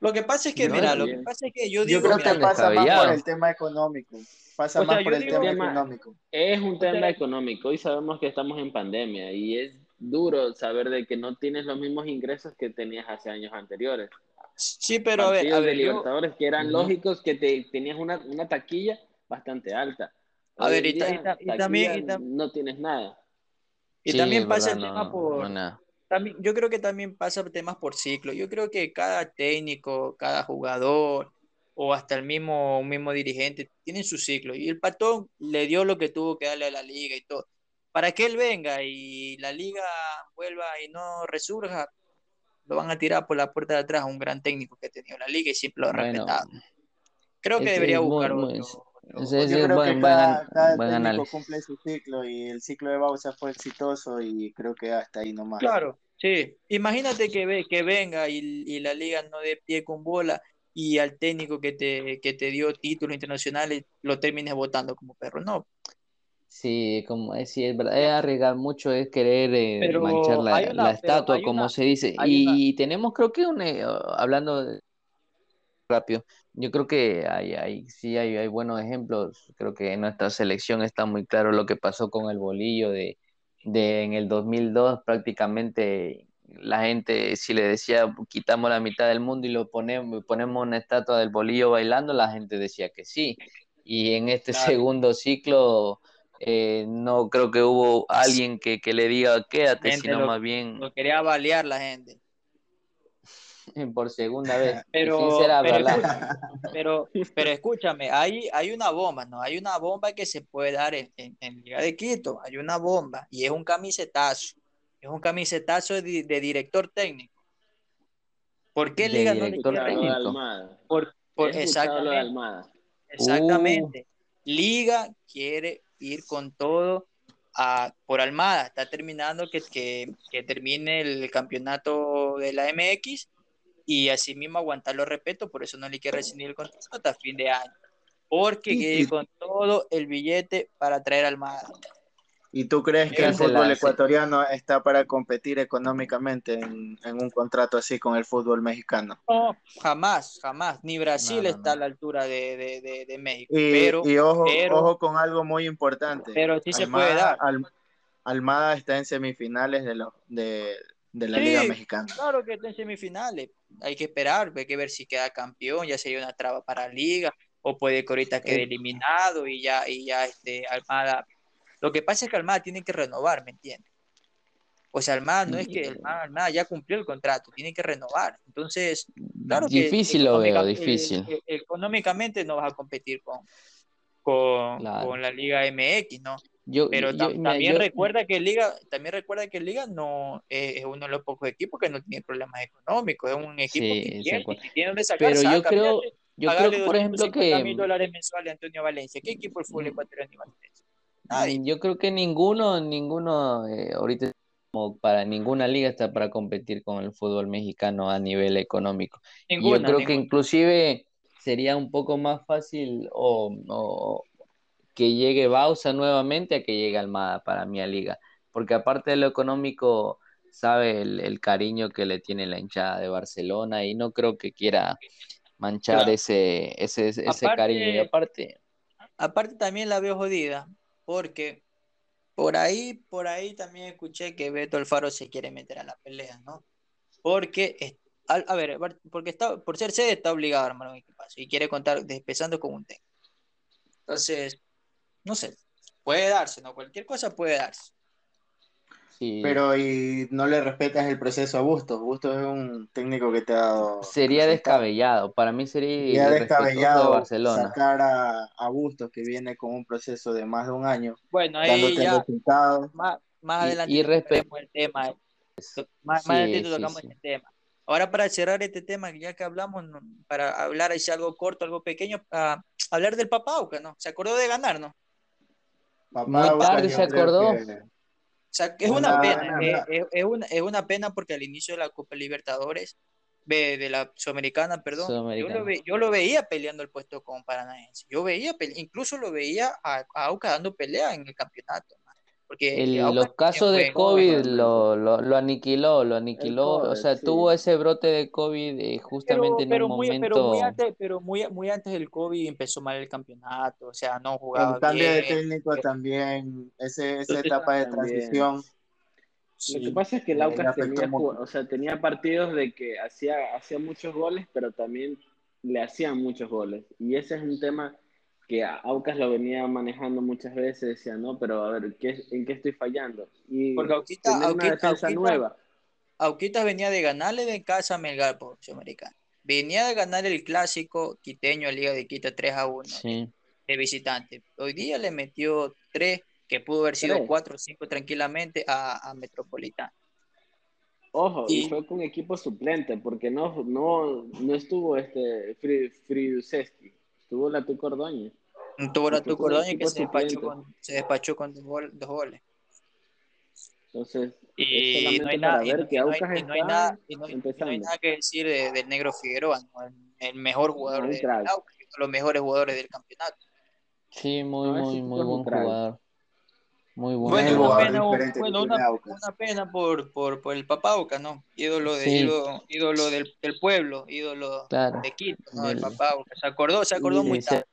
E: Lo que pasa es que, mira, lo que pasa es que yo
D: digo,
E: yo
D: creo que pasa más por el tema económico. Pasa más por el tema económico.
F: Es un tema económico. y sabemos que estamos en pandemia y es duro saber de que no tienes los mismos ingresos que tenías hace años anteriores.
E: Sí, pero a ver, a ver,
F: de Libertadores que eran lógicos que te, tenías una, una taquilla bastante alta.
E: A ver, y, también,
F: no tienes nada.
E: Y también pasa el tema por... también, yo creo que también pasa temas por ciclo. Yo creo que cada técnico, cada jugador o hasta el mismo, un mismo dirigente tienen su ciclo. Y el patón le dio lo que tuvo que darle a la liga y todo. Para que él venga y la liga vuelva y no resurja, lo van a tirar por la puerta de atrás a un gran técnico que ha tenido la liga y siempre lo ha respetado. Creo que debería buscar otro,
D: yo creo que cada, técnico cumple su ciclo y el ciclo de Bausa fue exitoso y creo que hasta ahí nomás.
E: Claro, sí. Imagínate que, ve, que venga y, la liga no dé pie con bola y al técnico que te, que te dio títulos internacionales lo termines votando como perro. No.
B: Sí, como es, sí, es verdad, es arriesgar mucho, es querer eh, manchar la, estatua, como se dice. Y tenemos, creo que, un, eh, hablando rápido, yo creo que hay, hay sí hay, hay, buenos ejemplos. Creo que en nuestra selección está muy claro lo que pasó con el bolillo de, de en el 2002 prácticamente la gente si le decía quitamos la mitad del mundo y lo ponemos ponemos una estatua del bolillo bailando la gente decía que sí y en este segundo ciclo eh, no creo que hubo alguien que, que le diga quédate, sino
E: lo-
B: más bien
E: Lo quería balear la gente. [LAUGHS]
B: por segunda vez.
E: Pero, pero,
B: hablar.
E: pero, pero escúchame, hay, hay una bomba, ¿no? Hay una bomba que se puede dar en, en, en Liga de Quito, hay una bomba y es un camisetazo, es un camisetazo de, de director técnico. ¿Por qué
B: De
E: Liga no le.
F: Almada.
E: Por, por-
F: Almada.
E: exactamente. Liga quiere ir con todo a, por Almada, está terminando que, que, que termine el campeonato de la MX y así mismo aguantar los respetos, por eso no le quiere rescindir el contrato hasta fin de año, porque ir con todo el billete para traer Almada.
D: ¿Y tú crees que el
B: se
D: fútbol
B: hace.
D: ecuatoriano está para competir económicamente en, en un contrato así con el fútbol mexicano?
E: No, jamás, jamás, ni Brasil
B: No, no,
E: está
B: no.
E: a la altura de, de, de, de México,
D: Y,
E: pero,
D: y ojo,
E: pero-
D: ojo con algo muy importante.
E: pero sí se
D: Almada-
E: puede dar.
D: Al- Almada está en semifinales de, lo- de, de la
E: Sí.
D: Liga Mexicana.
E: Claro que está en semifinales. Hay que esperar, hay que ver si queda campeón, ya sería una traba para la liga, o puede que ahorita quede
D: Eh.
E: eliminado y ya, y ya este Almada. Lo que pasa es que Almada tiene que renovar, ¿me entiendes? O sea, Almada no es que Almada, Almada ya cumplió el contrato, tiene que renovar. Entonces, claro que
B: difícil lo veo, difícil.
E: eh, eh, económicamente no vas a competir con, con,
B: Claro.
E: con la Liga MX, ¿no?
B: Yo,
E: Pero
B: yo-
E: tam-
B: mira,
E: también
B: yo-
E: recuerda que Liga, también recuerda que Liga no eh, es uno de los pocos equipos que no tiene problemas económicos, es un equipo
B: Sí,
E: que tiene, si tiene donde sacar,
B: Pero yo creo, yo creo que, por ejemplo,
E: 250 mil
B: que
E: dólares mensuales a Antonio Valencia. ¿Qué equipo del fútbol
B: Mm.
E: ecuatoriano? Nadie.
B: yo creo que ninguno, ninguno, eh, ahorita como para ninguna liga está para competir con el fútbol mexicano a nivel económico.
E: Ninguna,
B: yo creo que inclusive sería un poco más fácil o, o que llegue Bausa nuevamente a que llegue Almada para mi liga, porque aparte de lo económico, sabe el, el cariño que le tiene la hinchada de Barcelona y no creo que quiera manchar
E: Claro.
B: ese, ese, ese
E: Aparte-
B: cariño. Y aparte,
E: Aparte también la veo jodida, porque por ahí, por ahí también escuché que Beto Alfaro se quiere meter a la pelea, ¿no? Porque, a, ver, porque está, por ser sede está obligado a armar un equipazo y quiere contar, empezando con un técnico. Entonces, no sé, puede darse, ¿no? Cualquier cosa puede darse.
B: sí.
D: Pero y no le respetas el proceso a Bustos. Bustos es un técnico que te ha dado
B: Sería descabellado. Para mí sería
D: Sería
B: irrespetuoso de
D: descabellado
B: Barcelona.
D: sacar a, a Bustos que viene con un proceso de más de un año,
E: Bueno, ahí
D: dándote
E: ya,
D: resultados.
E: más, más
B: Y-
E: adelante
B: y
E: tocaremos el tema. eh. Más,
B: Sí,
E: más adelante
B: sí,
E: tocamos
B: sí.
E: este tema. Ahora para cerrar este tema, ya que hablamos, ¿no? para hablar así algo corto, algo pequeño, a hablar del Papauca, ¿no? Se acordó de ganar, ¿no?
D: Papá,
B: Muy tarde se acordó.
D: que-
E: O sea, es
D: No,
E: una
D: nada,
E: pena,
D: nada,
E: es,
D: nada.
E: es- es una, es una pena porque al inicio de la Copa Libertadores, de, de la Sudamericana, perdón, Yo,
B: Sudamericana.
E: lo ve- yo lo veía peleando el puesto con Paranaense. Yo veía, incluso lo veía a, a Aucas dando pelea en el campeonato. Porque
B: El- los casos de COVID lo, lo, lo aniquiló, lo aniquiló. O
F: COVID,
B: sea,
F: sí.
B: tuvo ese brote de COVID eh, justamente
E: pero,
B: en un
E: muy,
B: momento.
E: pero muy antes, pero muy, muy antes del COVID empezó mal el campeonato, o sea, no jugaba
D: El cambio de técnico también, ese, esa etapa de transición.
F: Lo que pasa es que el
D: le
F: Aucas tenía, o sea, tenía partidos de que hacía, hacía muchos goles, pero también le hacían muchos goles. Y ese es un tema que Aucas lo venía manejando muchas veces, decía, no, pero a ver, ¿qué, ¿en qué estoy fallando? Y
E: Porque Auquita-
F: tener una
E: Auquita-
F: defensa
E: Auquita-
F: nueva.
E: Auquitas venía de ganarle de casa a Melgar por Sudamericana. Venía de ganar el clásico quiteño a Liga de Quito 3 a 1
B: Sí.
E: de visitante. Hoy día le metió 3, que pudo haber sido
F: Tres.
E: 4 o 5 tranquilamente a, a Metropolitano.
F: Ojo, y,
E: Y-
F: fue con equipo suplente, porque no, no, no estuvo este Fri- Friduseski, estuvo la Tu Ordóñez.
E: Tuvo la
F: Fue
E: tu
F: con
E: Cordóñez que se despachó, con, se despachó con dos, gol- dos goles.
F: Entonces,
E: Y no hay nada,
F: que
E: decir de- del negro Figueroa, ¿no? el, el mejor jugador del Aucas, uno de los mejores jugadores del campeonato.
B: Sí, muy, muy, muy buen
F: crack.
B: jugador. Muy buen
E: Bueno,
D: el
E: una pena, bueno, una, pena por, por, por el Papauca, ¿no? Ídolo, de,
B: Sí.
E: ídolo, ídolo del, del pueblo, ídolo
B: Claro.
E: de Quito, ¿no? El Papauca. Se acordó, se acordó
B: Sí,
E: muy
B: se-
E: tarde.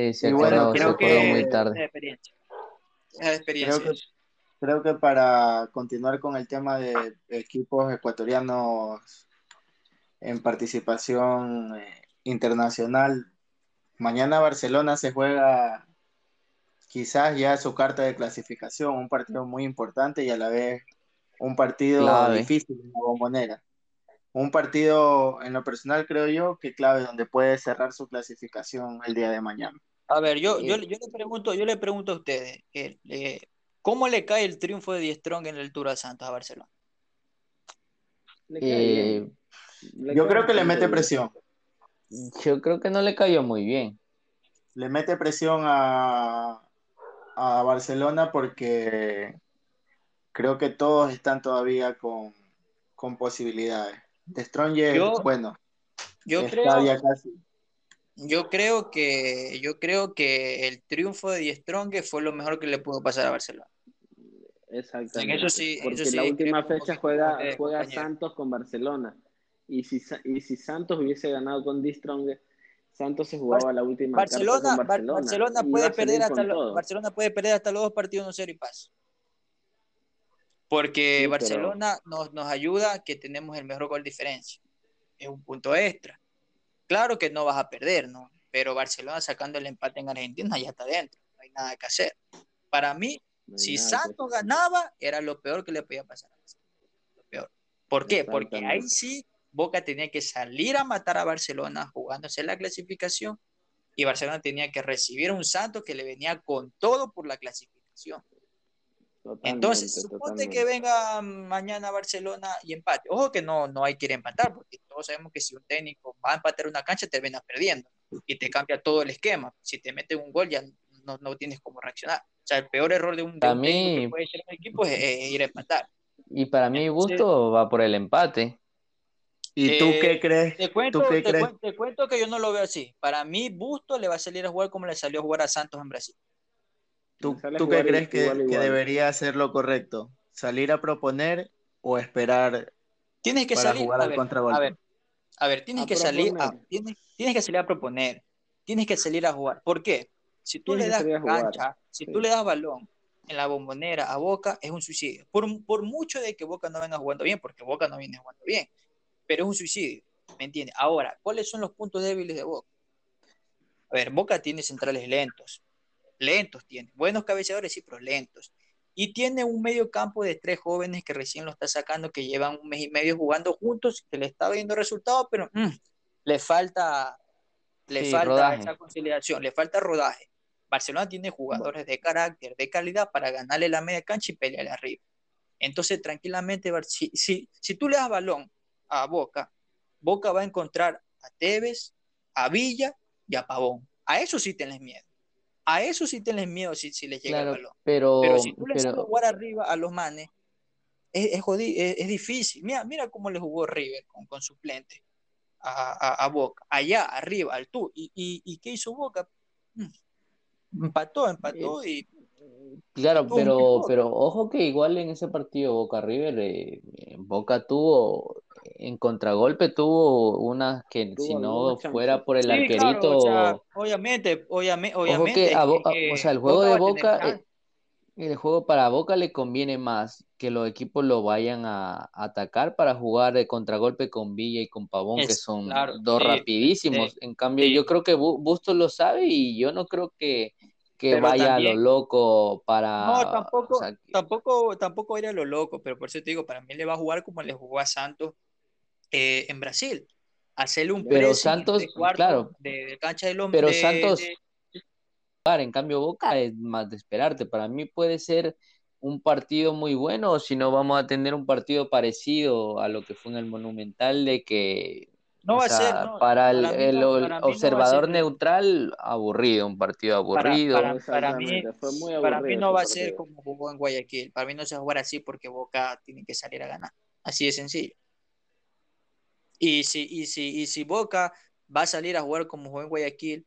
B: Sí, se
D: Y bueno,
B: acordó, se
E: Creo
B: acordó
E: que
B: muy
E: es
B: tarde.
E: experiencia. Es experiencia.
D: Creo que, creo que para continuar con el tema de equipos ecuatorianos en participación eh, internacional, mañana Barcelona se juega quizás ya su carta de clasificación, un partido muy importante y a la vez un partido
B: Clave.
D: difícil en la bombonera. Un partido, en lo personal, creo yo, que clave donde puede cerrar su clasificación el día de mañana.
E: A ver, yo, yo,
B: Eh,
E: yo le pregunto, yo le pregunto a ustedes, eh, ¿cómo le cae el triunfo de Die Strong en el Tour a Santos a Barcelona?
B: Eh,
D: Yo creo que le mete presión.
B: yo creo que no le cayó muy bien.
D: Le mete presión a, a Barcelona porque creo que todos están todavía con, con posibilidades. De Stronger,
E: Yo-
D: bueno,
E: Yo
D: está
E: creo,
D: ya casi.
E: yo creo que, yo creo que el triunfo de Die Strong fue lo mejor que le pudo pasar a Barcelona.
F: Exactamente.
E: En eso sí- en
F: Porque
E: eso sí
F: la última fecha juega, juega. Santos con Barcelona. Y si, y si Santos hubiese ganado con D. Strong, Santos se jugaba la última carta
E: Barcelona,
F: con
E: Bar-
F: Barcelona.
E: Barcelona puede perder
F: con
E: hasta lo-. Barcelona puede perder hasta los dos partidos 1-0 y paz. Porque
F: Sí, pero-
E: Barcelona nos, nos ayuda que tenemos el mejor gol diferencia. Es un punto extra. Claro que no vas a perder, ¿no? Pero Barcelona sacando el empate en Argentina ya está dentro. No hay nada que hacer. Para mí,
F: No
E: si Santos ganaba, era lo peor que le podía pasar a Barcelona. Lo peor. ¿Por qué? Porque ahí sí Boca tenía que salir a matar a Barcelona jugándose la clasificación y Barcelona tenía que recibir a un Santos que le venía con todo por la clasificación.
F: Totalmente,
E: Entonces, suponte que venga mañana Barcelona y empate. Ojo que no, no hay que ir a empatar, porque todos sabemos que si un técnico va a empatar una cancha, te terminas perdiendo y te cambia todo el esquema. Si te meten un gol, ya no, no tienes cómo reaccionar. O sea, el peor error de un, de un que
B: mí-
E: puede ser un equipo es, es ir a empatar.
B: Y para
E: Entonces-
B: gusto va por el empate.
D: ¿Y tú
E: Eh,
D: qué crees?
E: Te cuento,
D: ¿Tú qué
E: te,
D: crees?
E: cuen- te cuento que yo no lo veo así. Para mí, Busto le va a salir a jugar como le salió a jugar a Santos en Brasil.
D: ¿Tú, tú qué crees que,
F: igual,
D: que
F: igual.
D: debería ser lo correcto? ¿Salir a proponer o esperar
E: Tienes que
D: para
E: salir
D: jugar
E: a
D: al
E: ver,
D: contragolpe?
E: a ver, a ver, tienes
F: A
E: que salir a,
F: proponer.
E: tienes, tienes que salir a proponer, tienes que salir a jugar. ¿Por qué? Si tú
F: Tienes
E: le
F: que
E: das cancha, si
F: sí.
E: tú le das balón en la bombonera a Boca, es un suicidio. Por, por mucho de que Boca no venga jugando bien, porque Boca no viene jugando bien, pero es un suicidio, ¿me entiendes? Ahora, ¿cuáles son los puntos débiles de Boca? A ver, Boca tiene centrales lentos, lentos tiene, buenos cabeceadores sí, pero lentos. Y tiene un medio campo de tres jóvenes que recién lo está sacando, que llevan un mes y medio jugando juntos, que le está viendo resultados, pero mm, le falta, le
B: Sí,
E: falta
B: rodaje.
E: esa conciliación, le falta rodaje. Barcelona tiene jugadores de carácter, de calidad para ganarle la media cancha y pelearle arriba. Entonces, tranquilamente, si, si, si tú le das balón a Boca, Boca va a encontrar a Tevez, a Villa y a Pavón. A eso sí tenés miedo. A eso sí tenés miedo si, si les llega
B: Claro,
E: el balón.
B: pero,
E: Pero si tú le
B: pero
E: jugar arriba a los manes, es, es, jodi- es- es difícil. Mira, mira cómo le jugó River con, con suplente a, a- a Boca. Allá, arriba, al tú. ¿Y, y, y qué hizo Boca? Mm. Empató, empató y
B: Claro, pero, pero ojo que igual en ese partido Boca River, eh, eh, Boca tuvo, en contragolpe tuvo unas que
F: Tuvo
B: si no fuera por el
E: Sí,
B: arquerito,
E: claro, o sea, obviamente, obviamente,
B: ojo
E: obviamente.
B: que, a
E: es
B: Bo- a-
E: que
B: o sea, el juego
E: Boca
B: de
E: a
B: Boca, eh, el juego para Boca le conviene más que los equipos lo vayan a, a atacar para jugar de contragolpe con Villa y con Pavón, que son
E: claro,
B: dos
E: sí,
B: rapidísimos. En cambio,
E: sí.
B: yo creo que Bu- Bustos lo sabe y yo no creo que, que
E: Pero
B: vaya a lo loco para,
E: No,
B: o
E: tampoco,
B: sea, que-
E: tampoco, tampoco era lo loco, pero por eso te digo, para mí le va a jugar como le jugó a Santos eh, en Brasil. Hacerle un
B: Pero Santos,
E: tres cuartos
B: claro.
E: de, de cancha de los
B: Pero
E: de-
B: Santos-
E: de-
B: jugar. En cambio, Boca es más de esperarte. Para mí puede ser un partido muy bueno, o si no, vamos a tener un partido parecido a lo que fue en el Monumental, de que
E: no va a ser, no,
B: para el,
E: para no- para
B: observador
E: ser-
B: neutral, aburrido, un partido aburrido.
E: para- para mí-
F: fue muy
E: Para mí
F: aburrido
E: no va a ser como jugó en Guayaquil. Para mí no se va a jugar así porque Boca tiene que salir a ganar. Así de sencillo. Y si, y si, y si Boca va a salir a jugar como jugó en Guayaquil,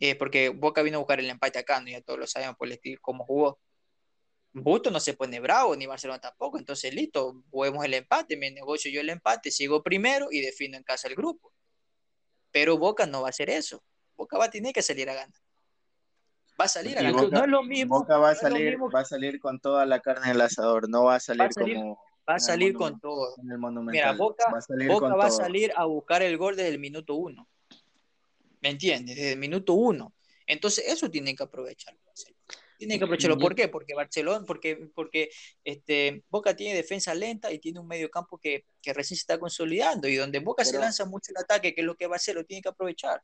E: eh, porque Boca vino a buscar el empate acá, ¿no? ya todos lo sabemos por el estilo cómo jugó. Busto no se pone bravo, ni Barcelona tampoco. Entonces, listo, juguemos el empate, me negocio yo el empate, sigo primero y defino en casa el grupo. Pero Boca no va a hacer eso. Boca va a tener que salir a ganar. Va a salir a ganar.
D: Boca-
E: no es lo mismo.
D: Boca va a
E: no
D: salir,
E: mismo
D: va a salir con toda la carne del asador, no va a salir,
E: Va a salir-
D: como
E: va a salir con todo.
D: en el.
E: Mira, Boca,
D: va a salir
E: Boca va a salir a buscar el gol desde el minuto uno. ¿Me entiendes? Desde el minuto uno. Entonces, eso tienen que aprovecharlo. Tienen que aprovecharlo. ¿Por qué? Porque Barcelona, porque, porque este, Boca tiene defensa lenta y tiene un medio campo que, que recién se está consolidando y donde Boca se lanza mucho el ataque, que es lo que va a hacer, lo tiene que aprovechar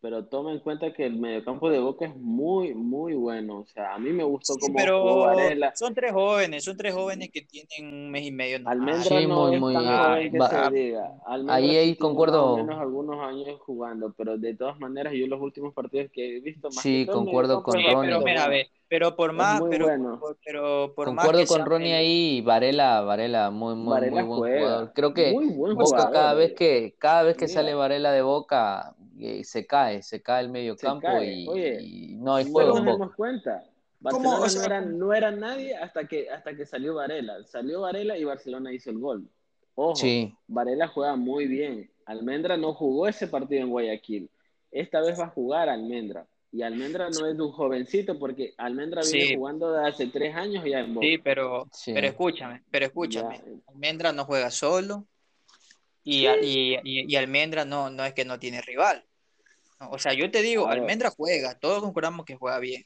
F: pero toma en cuenta que el mediocampo de Boca es muy, muy bueno. O sea, a mí me gustó
E: Sí,
F: como
E: pero
F: jugó Varela.
E: son tres jóvenes, son tres jóvenes que tienen un mes y medio. más.
F: Almendra
B: Sí,
F: no
B: muy,
F: es
B: muy,
F: tan
B: eh,
F: joven que
B: va-
F: se diga. Almendra
B: ahí- ahí concuerdo.
F: más o menos algunos años jugando, pero de todas maneras yo los últimos partidos que he visto más
B: Sí,
F: que
B: concuerdo con Ronnie.
E: pero mira, a
F: bueno.
E: ver, pero por más,
F: muy
E: pero,
F: bueno.
E: por- pero por más
B: Concuerdo
E: que
B: con
E: sea
B: Ronnie ahí, Varela, Varela, muy, muy, muy
F: Varela
B: buen
F: juega,
B: jugador. Creo que
F: muy buen
B: Boca cada vez
F: oye.
B: que, cada vez que sale
F: Mira,
B: Varela de Boca, eh, se cae, se cae el medio
F: se
B: campo
F: cae.
B: y,
F: Oye,
B: y no hay
F: no
B: juego
F: nos
B: en
F: damos
B: Boca.
F: cuenta.
E: ¿Cómo?
F: Barcelona
E: O sea,
F: no era,
E: ¿cómo?
F: no era nadie hasta que, hasta que salió Varela. Salió Varela y Barcelona hizo el gol. Ojo,
B: Sí,
F: Varela juega muy bien. Almendra no jugó ese partido en Guayaquil. Esta vez va a jugar Almendra. Y Almendra no es de un jovencito porque Almendra viene
E: Sí,
F: jugando de hace tres años ya en Boca.
E: sí, pero,
B: sí.
E: pero escúchame, pero
F: Ya,
E: escúchame. Almendra no juega solo y, y, y- y Almendra no, no es que no tiene rival. O sea, yo te digo, Almendra juega, todos concordamos que juega bien.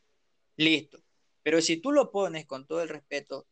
E: Listo. Pero si tú lo pones con todo el respeto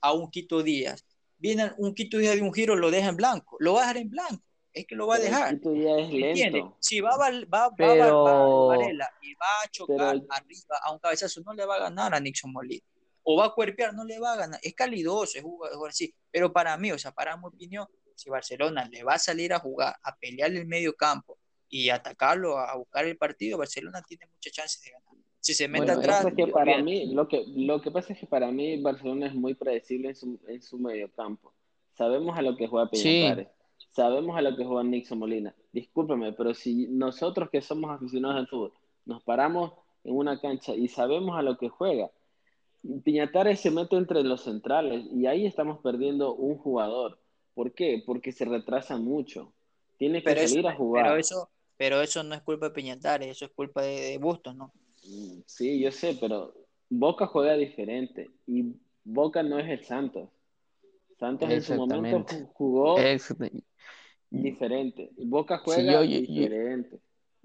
E: a un Quito Díaz, viene un Quito Díaz de un giro, lo deja en blanco, lo va a dejar en blanco, es que lo va a
F: pero
E: dejar.
F: Quito ya es
E: ¿Entiendes?
F: lento.
E: Si va, va, va, va, va
B: Pero,
E: Varela y va a
F: Pero
E: chocar
F: el-
E: arriba a un cabezazo, no le va a ganar a Nixon Molina. O va a cuerpear, no le va a ganar. Es calidoso, es jugador así. Pero para mí, o sea, para mi opinión, si Barcelona le va a salir a jugar, a pelearle el medio campo y atacarlo, a buscar el partido, Barcelona tiene muchas chances de ganar. Si se mete
B: bueno,
E: atrás,
F: es que para mí, lo que, lo que pasa es que para mí Barcelona es muy predecible en su, en su mediocampo. Sabemos a lo que juega
B: sí,
F: Peñatares, sabemos a lo que juega Nixon Molina. Discúlpeme, pero si nosotros que somos aficionados al fútbol nos paramos en una cancha y sabemos a lo que juega, Piñatares se mete entre los centrales y ahí estamos perdiendo un jugador. ¿Por qué? Porque se retrasa mucho. Tiene que
E: Pero eso,
F: salir a
E: pero
F: jugar.
E: eso, pero eso no es culpa de Piñatares, eso es culpa de, de Bustos, ¿no?
F: Mm, Sí, yo sé, pero Boca juega diferente y Boca no es el Santos. Santos en su momento jugó diferente. Boca juega
B: yo, yo, yo,
F: diferente.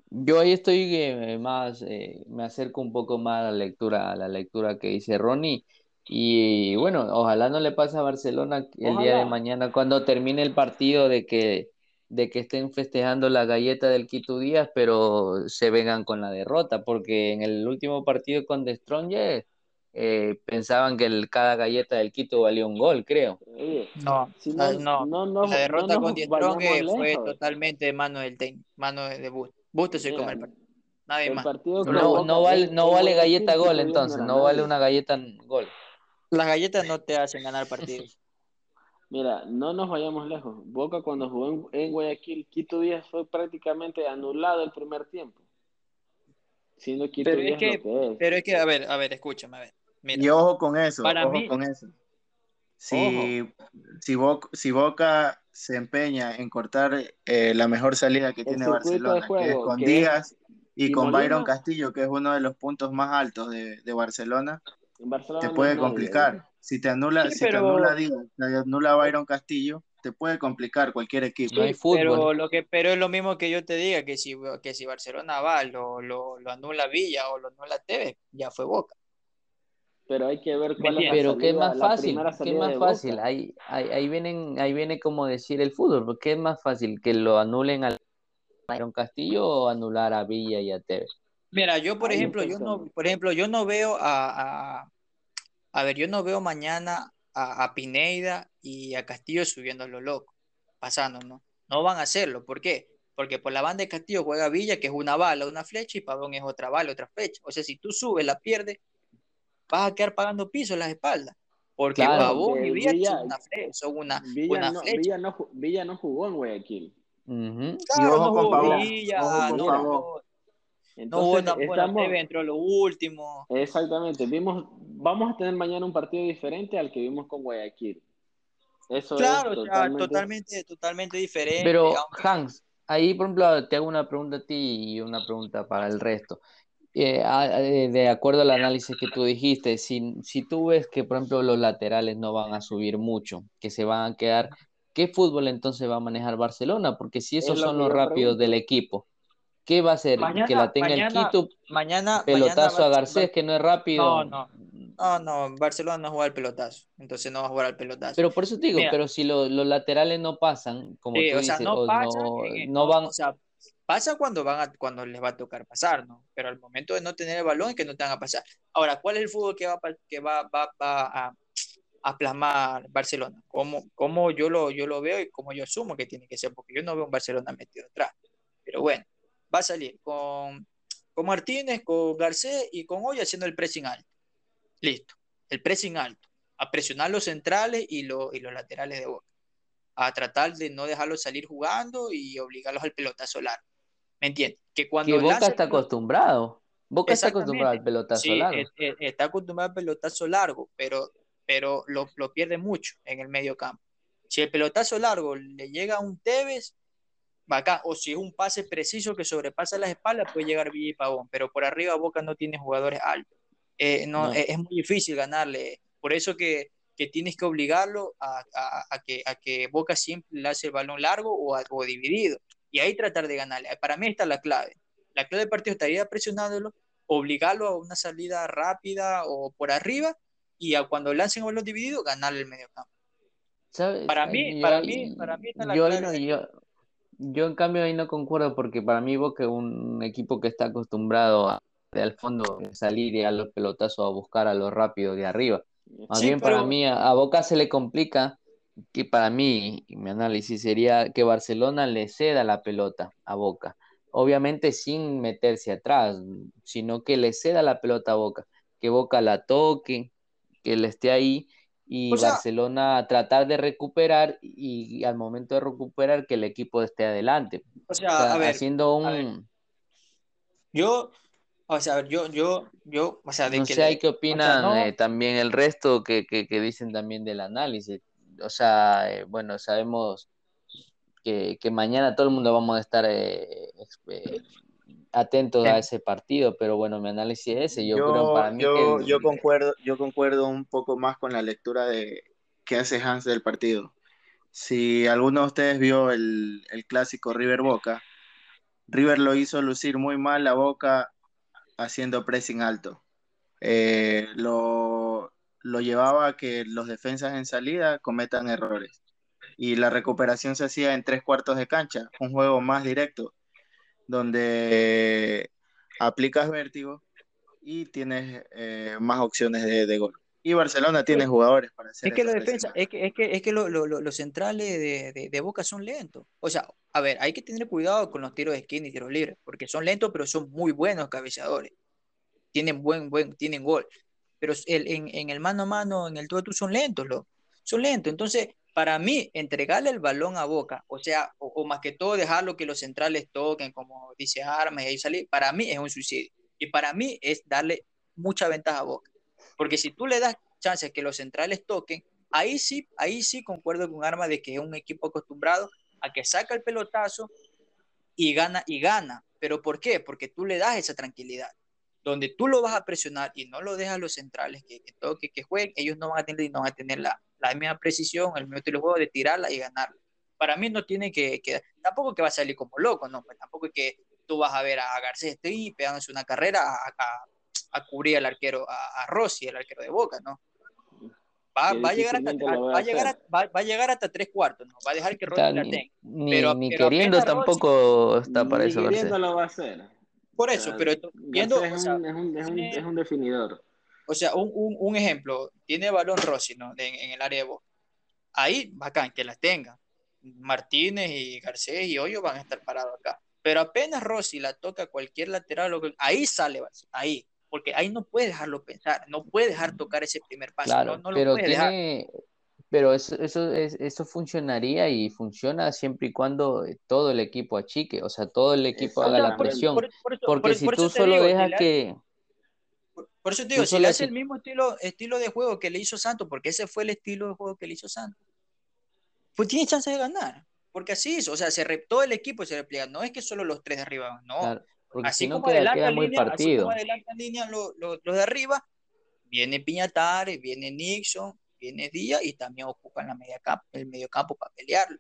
B: yo ahí estoy eh, más, eh, me acerco un poco más a la lectura, a la lectura que dice Ronnie. Y bueno, ojalá no le pase a Barcelona el día de mañana cuando termine el partido de que, de que estén festejando la galleta del Quito Díaz, pero se vengan con la derrota, porque en el último partido con The Strongest eh, pensaban que el- cada galleta del Quito valía un gol, creo.
E: No,
F: si no,
E: no.
F: no, no,
E: La
F: no
E: derrota con
F: nos
E: Die Strong
F: vayamos
E: eh, fue totalmente de mano del técnico, mano de, de Bustos. Bustos se come el partido, nadie
F: el
E: más.
F: partido
B: No, no vale, no vale galleta gol entonces, no vale una galleta gol.
E: Las galletas no te hacen ganar partidos. [LAUGHS]
F: Mira, no nos vayamos lejos. Boca cuando jugó en, en Guayaquil, Quito Díaz fue prácticamente anulado el primer tiempo, siendo Quito
E: Pero es
F: lo
E: que,
F: es.
E: pero es que, a ver, a ver, escúchame, a ver.
D: Y ojo con eso,
E: para
D: ojo
E: mí,
D: con eso. Si, si, Boca, si Boca se empeña en cortar eh, la mejor salida que
F: El
D: tiene Barcelona, que es
F: juego,
D: con
F: que es
D: Díaz y
F: y
D: con Byron
F: Molina,
D: Castillo, que es uno de los puntos más altos de, de Barcelona,
F: en
D: te
F: Barcelona no es
D: puede complicar. Si te anula,
E: sí,
D: si te anula Díaz, te anula Byron Castillo, te puede complicar cualquier equipo.
B: No hay
E: sí,
B: fútbol.
E: pero lo que, pero es lo mismo que yo te diga, que si, que si Barcelona va, lo, lo, lo anula Villa o lo anula Tevez, ya fue Boca.
F: Pero hay que ver
E: ¿Me
F: cuál es la?
B: Pero qué es más fácil, qué es más fácil. Ahí, ahí, ahí vienen, ahí viene como decir el fútbol, porque es más fácil que lo anulen a Byron Castillo o anular a Villa y a Tevez.
E: Mira, yo por
F: Ahí
E: ejemplo, yo no, por ejemplo, yo no veo a, a, a ver, yo no veo mañana a, a Pineida y a Castillo subiendo a lo loco, pasando, ¿no? No van a hacerlo, ¿por qué? Porque por la banda de Castillo juega Villa, que es una bala, una flecha, y Pavón es otra bala, otra flecha. O sea, si tú subes, la pierdes, vas a quedar pagando piso en las espaldas. Porque
B: Claro,
E: Pavón y Villa
F: Villa,
E: son una flecha, son una,
F: Villa,
E: una
F: no,
E: flecha.
F: Villa, no, ju- Villa no jugó en Guayaquil.
E: Claro,
D: ojo
E: no
D: con
E: jugó
D: Pavón,
E: Villa,
D: ojo con
E: no
D: Pavón.
E: No
F: entonces
E: no- bueno,
F: estamos,
E: Tevez entró a lo último.
F: exactamente, vimos, vamos a tener mañana un partido diferente al que vimos con Guayaquil. Eso es
E: Claro, sea,
F: totalmente,
E: totalmente, totalmente diferente,
B: Pero
E: aunque
B: Hans, ahí por ejemplo te hago una pregunta a ti y una pregunta para el resto. Eh, de acuerdo al análisis que tú dijiste, si, si tú ves que por ejemplo los laterales no van a subir mucho, que se van a quedar, ¿qué fútbol entonces va a manejar Barcelona? Porque si
F: es
B: esos
F: lo
B: son los rápidos del
F: pregunto.
B: equipo. ¿Qué va a hacer?
E: Mañana,
B: que la tenga
E: mañana,
B: el Quito,
E: mañana,
B: pelotazo
E: mañana
B: a Garcés, que no es rápido.
E: No, no. No, no, Barcelona no juega al pelotazo, entonces no va a jugar al pelotazo.
B: Pero por eso te digo,
E: Mira.
B: pero si lo- los laterales no pasan, como
E: Sí,
B: tú
E: o sea,
B: dices,
E: no
B: o no, no van,
E: o sea, pasa cuando van a, cuando les va a tocar pasar, ¿no? Pero al momento de no tener el balón es que no te van a pasar. Ahora, ¿cuál es el fútbol que va, que va, va, va a, a plasmar Barcelona? ¿Cómo, cómo yo lo, yo lo veo y cómo yo asumo que tiene que ser? Porque yo no veo un Barcelona metido atrás. Pero bueno, va a salir con, con Martínez, con Garcés y con Hoy haciendo el pressing alto. Listo, el pressing alto. A presionar los centrales y, lo- y los laterales de boca a tratar de no dejarlos salir jugando y obligarlos al pelotazo largo. ¿Me entiendes? Que cuando
B: que Boca
E: lanza
B: está acostumbrado. Boca está acostumbrado al pelotazo
E: Sí,
B: largo.
E: es- es- está acostumbrado al pelotazo largo, pero, pero lo, lo pierde mucho en el medio campo. Si el pelotazo largo le llega a un Tevez, bacán. O si es un pase preciso que sobrepasa las espaldas, puede llegar Villa y Pavón. Pero por arriba Boca no tiene jugadores altos. Eh, no,
B: No.
E: Es, es muy difícil ganarle. Por eso que, que tienes que obligarlo a, a- a que, a que Boca siempre le hace el balón largo o, a- o dividido. Y ahí tratar de ganarle. Para mí está la clave. La clave del partido estaría presionándolo, obligarlo a una salida rápida o por arriba y a cuando lancen balón dividido, ganarle el medio campo. Para mí,
B: Yo
E: para mí, para mí está la
B: yo
E: clave.
B: no- yo, yo en cambio ahí no concuerdo porque para mí Boca es un equipo que está acostumbrado a de al fondo salir y a los pelotazos a buscar a lo rápido de arriba. Más
E: Sí,
B: bien para mí a, a Boca se le complica que para mí, mi análisis sería que Barcelona le ceda la pelota a Boca. Obviamente sin meterse atrás, sino que le ceda la pelota a Boca, que Boca la toque, que le esté ahí y
E: O sea-
B: Barcelona tratar de recuperar y, y al momento de recuperar que el equipo esté adelante.
E: O
B: O
E: sea, a ver,
B: haciendo
E: a ver,
B: un...
E: yo, o sea, a ver, yo, yo, yo, o sea, de
B: No
E: que
B: sé qué
E: o sea,
B: opinan
E: no-
B: eh, también el resto que, que, que dicen también del análisis. O sea, eh, bueno, sabemos que, que mañana todo el mundo vamos a estar eh, eh, atentos a ese partido, pero bueno, mi análisis es ese. Yo,
D: Yo,
B: creo para mí
D: yo,
B: que el-
D: yo concuerdo, yo concuerdo un poco más con la lectura de que hace Hans del partido. Si alguno de ustedes vio el, el clásico River Boca, River lo hizo lucir muy mal la Boca haciendo pressing alto. Eh, lo, lo llevaba a que los defensas en salida cometan errores. Y la recuperación se hacía en tres cuartos de cancha, un juego más directo, donde aplicas vértigo y tienes eh, más opciones de, de gol. Y Barcelona tiene jugadores para hacer
E: Es que defensas,
D: presión.
E: es que, es que, es que lo- lo- lo- los centrales de, de- de Boca son lentos. O sea, a ver, hay que tener cuidado con los tiros de esquina y tiros libres, porque son lentos, pero son muy buenos cabeceadores. Tienen buen, buen, tienen gol. Pero el- en, en el mano a mano, en el tú a tú, son lentos, lo, son lentos. Entonces, para mí, entregarle el balón a Boca, o sea, o, más que todo dejarlo que los centrales toquen, como dice Armas, y ahí salir, para mí es un suicidio. Y para mí es darle mucha ventaja a Boca. Porque si tú le das chances que los centrales toquen, ahí sí, ahí sí concuerdo con Arma de que es un equipo acostumbrado a que saca el pelotazo y gana y gana. ¿Pero por qué? Porque tú le das esa tranquilidad. Donde tú lo vas a presionar y no lo dejas a los centrales que, que toquen, que jueguen, ellos no van a tener, no van a tener la, la misma precisión, el mismo estilo de juego de tirarla y ganarla. Para mí no tiene que, que tampoco que va a salir como loco, no, pues tampoco es que tú vas a ver a Garcés Estoy pegándose una carrera a, a, a cubrir al arquero, a, a Rossi, el arquero de Boca, ¿no? Va, va a llegar hasta,
F: a
E: va a llegar a, va, va a llegar hasta tres cuartos, ¿no? Va a dejar que Rossi la
B: ni,
E: tenga.
B: ni,
E: Pero-
B: ni
E: pero
B: queriendo
E: Rossi-
B: tampoco está para
F: Ni
B: eso, Garcés.
F: queriendo lo va a hacer.
E: Por
F: O
E: eso,
F: sea,
E: pero viendo, o
F: es,
E: sea,
F: es, un, es, un,
E: tiene-
F: es un definidor.
E: O sea, un, un, un ejemplo, tiene balón Rossi, ¿no? En, en el área de Boca. Ahí, bacán, que las tenga. Martínez y Garcés y Hoyo van a estar parados acá. Pero apenas Rossi la toca a cualquier lateral, lo ahí sale, ahí. Porque ahí no puede dejarlo pensar, no puede dejar tocar ese primer paso,
B: Claro,
E: no, no lo
B: pero
E: puede dejar.
B: tiene, pero eso, eso, es- eso funcionaría y funciona siempre y cuando todo el equipo achique, o sea, todo el equipo haga la presión.
E: Por, por
B: Porque
E: por-
B: si tú solo
E: digo,
B: dejas que,
E: Por, eso te digo, si le hace el mismo estilo, estilo de juego que le hizo Santos, porque ese fue el estilo de juego que le hizo Santos, pues tiene chance de ganar. Porque así es, o sea, se re- todo el equipo se repliega. No es que solo los tres de arriba no.
B: claro,
E: así
B: si no
E: como
B: queda, queda muy
E: línea, así como adelantan línea los, los de arriba, viene Piñatares, viene Nixon, viene Díaz y también ocupan la media campo, el medio campo para pelearlo.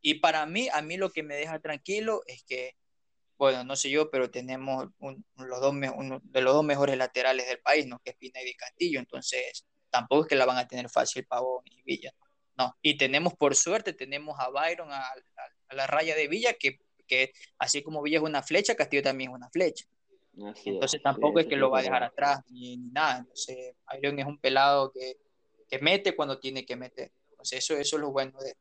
E: Y para mí, a mí lo que me deja tranquilo es que bueno, no sé yo, pero tenemos un, los dos, uno de los dos mejores laterales del país, ¿no? Que es Pineda y Castillo, entonces tampoco es que la van a tener fácil Pavón y Villa, no. Y tenemos, por suerte, tenemos a Byron a, la raya de Villa, que, que, así como Villa es una flecha, Castillo también es una flecha. entonces tampoco es que lo va a dejar atrás ni, nada. Entonces, Byron es un pelado que, que mete cuando tiene que meter. Entonces, eso, eso es lo bueno de.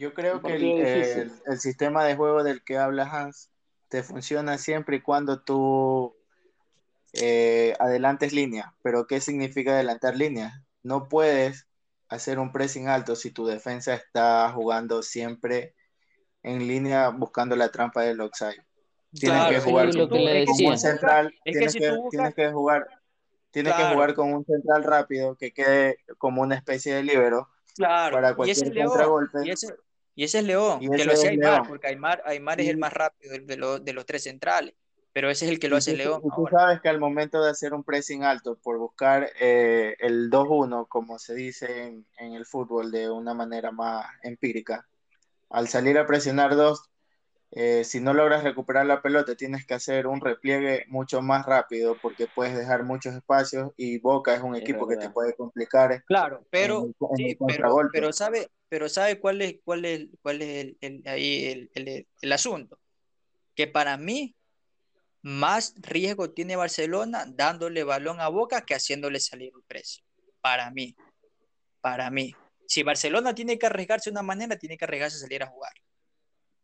D: Yo creo que el, el, sistema de juego del que habla Hans te funciona siempre y cuando tú eh, adelantes línea. Pero ¿qué significa adelantar línea? No puedes hacer un pressing alto si tu defensa está jugando siempre en línea buscando la trampa del offside. Tienes que jugar con, un central, tienes, que, jugar tienes que jugar con un central rápido que quede como una especie de libero
E: claro. para cualquier contragolpe. Y ese, y ese es León, que lo hacía Aymar, porque Aymar, Aymar es el más rápido de, de, los tres centrales, pero ese es el que lo hace León.
D: Y tú sabes que al momento de hacer un pressing alto, por buscar eh, el 2-1, como se dice en, en, el fútbol de una manera más empírica, al salir a presionar dos, eh, si no logras recuperar la pelota, tienes que hacer un repliegue mucho más rápido porque puedes dejar muchos espacios y Boca es un equipo que te puede complicar.
E: Claro, pero, pero, sabe, pero sabe cuál es, cuál es, cuál es el, ahí el, el, asunto. Que para mí, más riesgo tiene Barcelona dándole balón a Boca que haciéndole salir un precio. Para mí, para mí. Si Barcelona tiene que arriesgarse de una manera, tiene que arriesgarse a salir a jugar.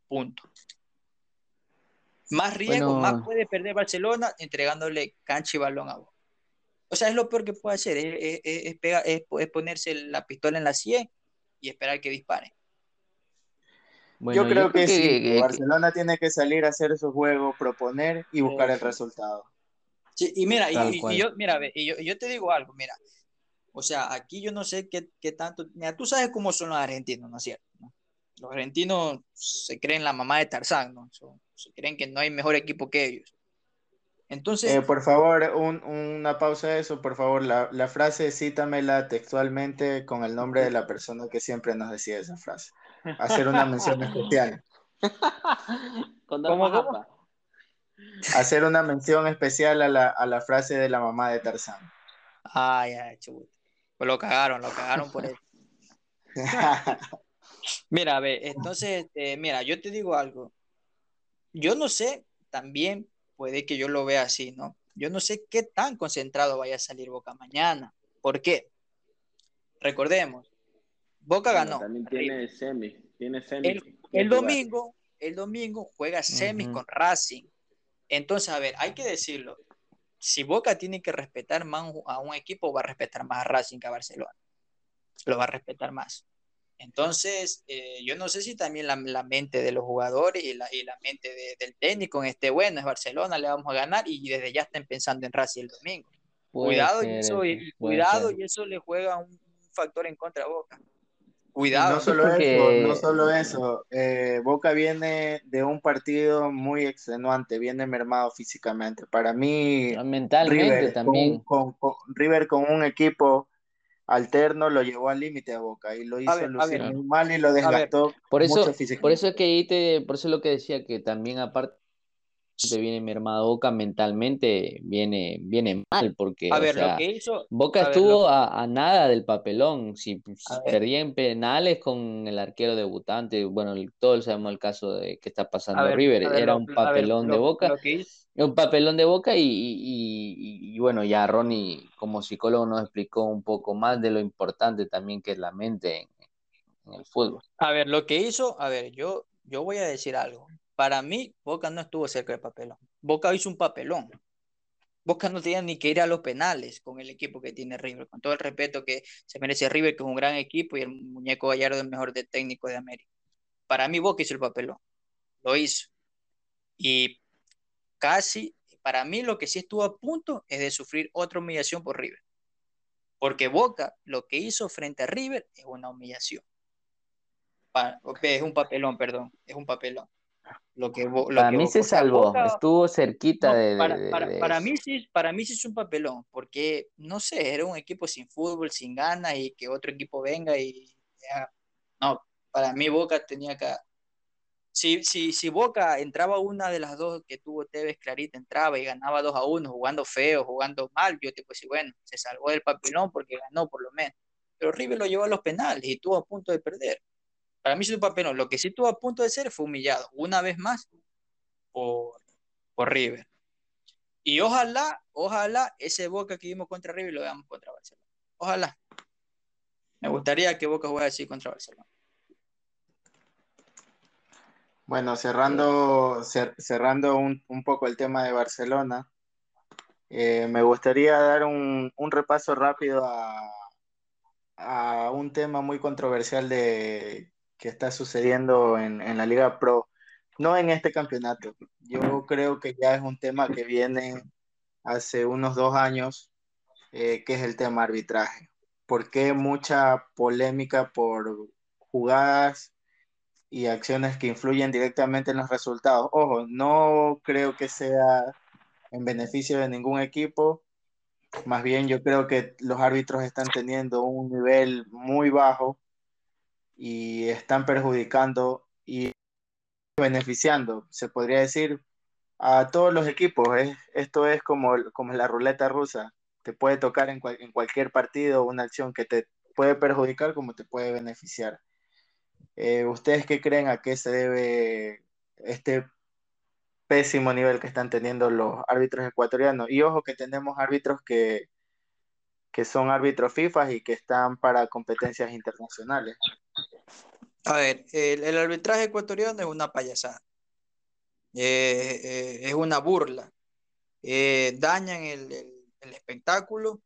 E: Punto. Más riesgo, más puede perder Barcelona entregándole cancha y balón a vos. O sea, es lo peor que puede hacer, es, es, ponerse la pistola en la 100 y esperar que dispare.
D: yo creo que, sí, Barcelona tiene que salir a hacer su juego, proponer y buscar el resultado.
E: Sí, y mira, y, yo, mira, y yo, yo, te digo algo, mira, o sea, aquí yo no sé qué, qué tanto, mira, tú sabes cómo son los argentinos, ¿no es cierto? Los argentinos se creen la mamá de Tarzán, ¿no? se creen que no hay mejor equipo que ellos. Entonces.
D: Eh, por favor, una pausa de eso, por favor. La, la, frase cítamela textualmente con el nombre de la persona que siempre nos decía esa frase. Hacer una mención [LAUGHS] especial.
E: ¿Cómo, [LAUGHS]
D: Hacer una mención especial a la, a la, frase de la mamá de Tarzán.
E: Ay, ay, chuta. Pues lo cagaron, lo cagaron por [LAUGHS] eso. Mira, a ver, entonces, este, mira, yo te digo algo yo no sé, también puede que yo lo vea así, ¿no? Yo no sé qué tan concentrado vaya a salir Boca mañana. ¿Por qué? Recordemos, Boca ganó.
F: También tiene semi, tiene semi.
E: El, domingo, el domingo juega semi con Racing. Entonces, a ver, hay que decirlo. Si Boca tiene que respetar más a un equipo, va a respetar más a Racing que a Barcelona. Lo va a respetar más. Entonces, eh, yo no sé si también la, mente de los jugadores y la, y la mente del técnico en este bueno, es Barcelona, le vamos a ganar y desde ya están pensando en Racing el domingo. cuidado, y eso, cuidado y eso le juega un factor en contra a Boca. Cuidado.
D: No solo eso, no solo eso. Eh, Boca viene de un partido muy extenuante, viene mermado físicamente. Para mí,
B: mentalmente también.
D: con, River con un equipo alterno lo llevó al límite a Boca y lo hizo lucir muy mal y lo desgastó
B: por eso, Por eso es que por eso es lo que decía que también aparte te viene mermado Boca mentalmente viene, viene mal, porque Boca estuvo a, nada del papelón, si, perdía en penales con el arquero debutante, bueno, todos sabemos el caso de que está pasando River, era un papelón de Boca, un papelón de Boca y, bueno, ya Ronnie como psicólogo nos explicó un poco más de lo importante también que es la mente en, en el fútbol.
E: A ver, lo que hizo, a ver, yo, yo voy a decir algo. Para mí, Boca no estuvo cerca del papelón. Boca hizo un papelón. Boca no tenía ni que ir a los penales con el equipo que tiene River, con todo el respeto que se merece River, que es un gran equipo y el muñeco Gallardo es el mejor de técnico de América. Para mí, Boca hizo el papelón. Lo hizo. Y casi, para mí, lo que sí estuvo a punto es de sufrir otra humillación por River. Porque Boca, lo que hizo frente a River es una humillación. Es un papelón, perdón, es un papelón. Lo que,
B: para mí se salvó, estuvo cerquita de,
E: para, mí sí, para mí sí es un papelón, porque no sé, era un equipo sin fútbol, sin ganas y que otro equipo venga y no, para mí Boca tenía que si, si, si Boca entraba una de las dos que tuvo Tevez clarita, entraba y ganaba 2 a 1, jugando feo, jugando mal, yo te puedo decir, bueno, se salvó del papilón porque ganó por lo menos. Pero River lo llevó a los penales y estuvo a punto de perder. Para mí es un papelón. Lo que sí estuvo a punto de ser fue humillado, una vez más, por, por River. Y ojalá, ojalá ese Boca que vimos contra River lo veamos contra Barcelona. Ojalá. Me gustaría que Boca juegue así contra Barcelona.
D: Bueno, cerrando, cerrando un, poco el tema de Barcelona, eh, me gustaría dar un, repaso rápido a, a, un tema muy controversial de, que está sucediendo en, la Liga Pro, no en este campeonato. Yo creo que ya es un tema que viene hace unos dos años, eh, que es el tema arbitraje. ¿Por qué mucha polémica por jugadas y acciones que influyen directamente en los resultados. Ojo, no creo que sea en beneficio de ningún equipo. Más bien yo creo que los árbitros están teniendo un nivel muy bajo y están perjudicando y beneficiando, se podría decir, a todos los equipos. Esto es como, como la ruleta rusa. Te puede tocar en, en cualquier partido una acción que te puede perjudicar como te puede beneficiar. Eh, ¿Ustedes qué creen a qué se debe este pésimo nivel que están teniendo los árbitros ecuatorianos? Y ojo que tenemos árbitros que, que son árbitros FIFA y que están para competencias internacionales.
E: A ver, el, arbitraje ecuatoriano es una payasada. Eh, eh, es una burla. dañan el, el espectáculo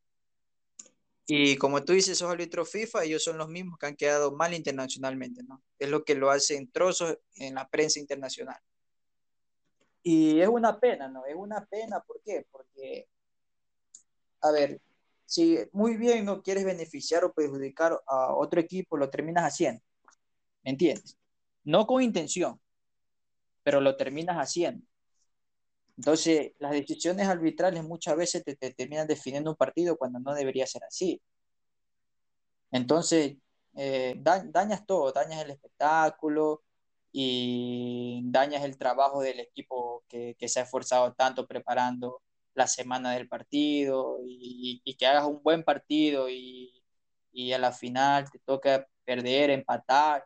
E: y como tú dices, esos árbitros FIFA, ellos son los mismos que han quedado mal internacionalmente, ¿no? Es lo que lo hacen trozos en la prensa internacional. Y es una pena, ¿no? Es una pena, ¿por qué? Porque, a ver, si muy bien no quieres beneficiar o perjudicar a otro equipo, lo terminas haciendo. ¿Me entiendes? No con intención, pero lo terminas haciendo. Entonces, las decisiones arbitrales muchas veces te, terminan definiendo un partido cuando no debería ser así. Entonces, eh, dañas todo, dañas el espectáculo y dañas el trabajo del equipo que, se ha esforzado tanto preparando la semana del partido y, que hagas un buen partido y, a la final te toca perder, empatar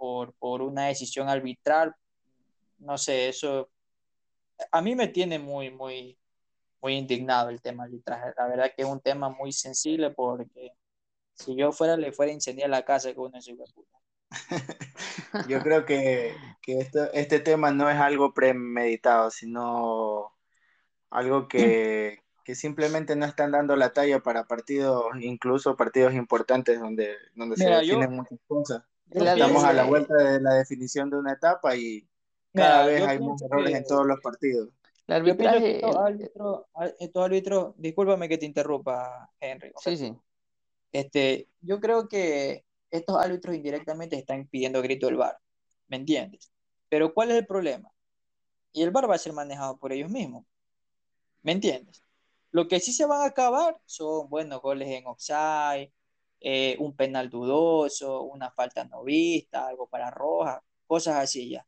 E: por, por una decisión arbitral. No sé, eso a mí me tiene muy, muy, muy indignado el tema arbitraje. La verdad que es un tema muy sensible porque si yo fuera, le fuera a incendiar la casa con una puta. [LAUGHS]
D: yo creo que, que esto, este tema no es algo premeditado, sino algo que, que, simplemente no están dando la talla para partidos, incluso partidos importantes donde, donde se definen muchas cosas. Estamos a la vuelta de la definición de una etapa y cada vez hay más errores en todos los partidos.
E: El arbitraje. Estos árbitros, árbitros, discúlpame que te interrumpa, Henry.
B: Sí, sí.
E: Este, yo creo que estos árbitros indirectamente están pidiendo grito del bar, ¿me entiendes? Pero ¿cuál es el problema? Y el bar va a ser manejado por ellos mismos, ¿me entiendes? Lo que sí se van a acabar son, buenos goles en offside, eh, un penal dudoso, una falta no vista, algo para roja, cosas así ya.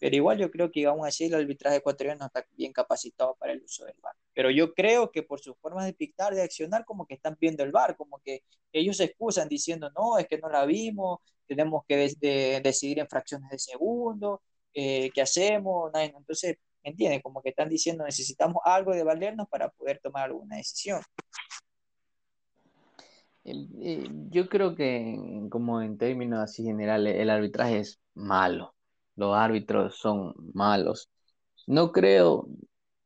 E: Pero igual yo creo que aún así el arbitraje ecuatoriano no está bien capacitado para el uso del VAR. Pero yo creo que por sus formas de pictar, de accionar, como que están viendo el VAR, como que ellos se excusan diciendo, no, es que no la vimos, tenemos que decidir en fracciones de segundo, eh, ¿qué hacemos? Entonces, ¿entienden? Como que están diciendo, necesitamos algo de valernos para poder tomar alguna decisión.
B: Eh, yo creo que, como en términos así generales, el arbitraje es malo los árbitros son malos. No creo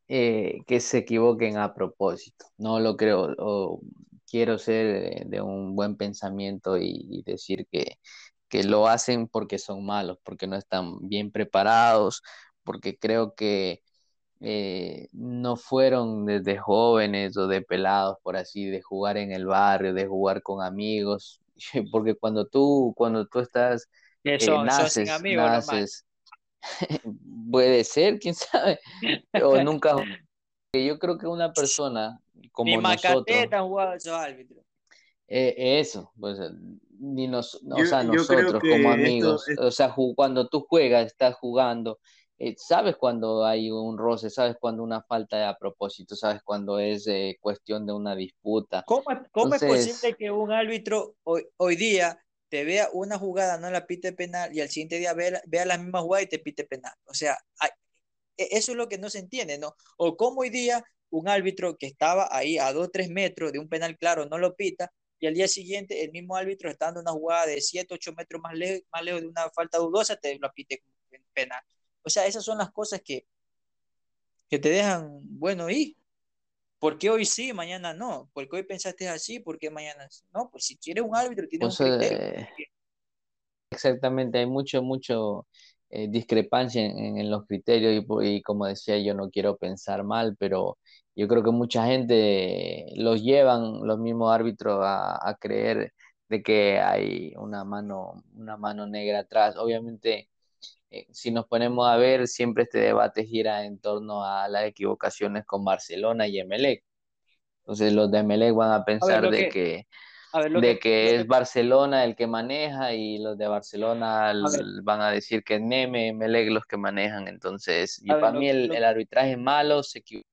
B: eh, que se equivoquen a propósito, no lo creo. quiero ser de un buen pensamiento y, decir que, lo hacen porque son malos, porque no están bien preparados, porque creo que eh, no fueron desde jóvenes o de pelados, por así, de jugar en el barrio, de jugar con amigos, [LAUGHS] porque cuando tú, cuando tú estás
E: eh, naces, naces, [LAUGHS]
B: puede ser, quién [LAUGHS] sabe, o nunca. Yo creo que una persona como Ni nosotros.
E: jugado esos árbitros.
B: Eh, eso, pues ni nos, o sea, nosotros como amigos, o sea, cuando tú juegas, estás jugando, eh, sabes cuando hay un roce, sabes cuando una falta a propósito, sabes cuando es eh, cuestión de una disputa.
E: ¿Cómo, cómo es posible que un árbitro hoy, hoy, día te vea una jugada, no la pite penal, y al siguiente día vea, vea la misma jugada y te pite penal? O sea, e, eso es lo que no se entiende, ¿no? O cómo hoy día un árbitro que estaba ahí a 2 3 metros de un penal claro no lo pita, y al día siguiente el mismo árbitro estando en una jugada de 7, 8 metros más, lejos, más lejos de una falta dudosa, te lo pite penal. O sea, esas son las cosas que, que te dejan, bueno, ¿y? ¿Por qué hoy sí, mañana no? ¿Por qué hoy pensaste así? ¿Por qué mañana no? Pues si eres un árbitro, tienes un criterio.
B: exactamente, hay mucho, mucho eh, discrepancia en, los criterios y, como decía, yo no quiero pensar mal, pero yo creo que mucha gente los llevan, los mismos árbitros, a, a creer de que hay una mano, una mano negra atrás. Obviamente eh, si nos ponemos a ver, siempre este debate gira en torno a las equivocaciones con Barcelona y Emelec. Entonces los de Emelec van a pensar de que, de que, es Barcelona el que maneja y los de Barcelona van a decir que es Neme, Emelec los que manejan. Entonces, para mí el, el, arbitraje es malo, se equivoca.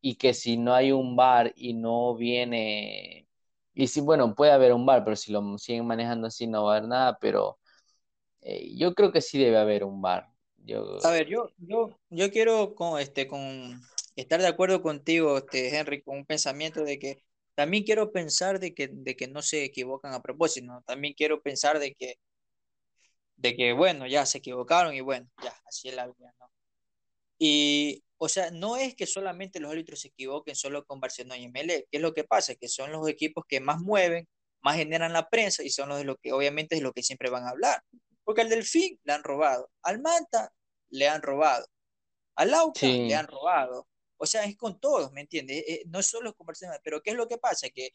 B: Y que si no hay un bar y no viene, y si, bueno, puede haber un bar, pero si lo siguen manejando así no va a haber nada, pero eh, yo creo que sí debe haber un bar. Yo...
E: A ver, yo, yo, yo quiero con, este, con estar de acuerdo contigo, este, Henry, con un pensamiento de que también quiero pensar de que, de que no se equivocan a propósito, también quiero pensar de que, de que, bueno, ya se equivocaron y bueno, ya, así es la vida, ¿no? Y, o sea, no es que solamente los árbitros se equivoquen solo con Barcelona y MLE, ¿qué es lo que pasa? Que son los equipos que más mueven, más generan la prensa y son los de lo que obviamente es lo que siempre van a hablar. Porque al Delfín le han robado, al Manta le han robado, al Auca le han robado. O sea, es con todos, ¿me entiendes? Eh, no es solo con Barcelona, pero ¿qué es lo que pasa? Que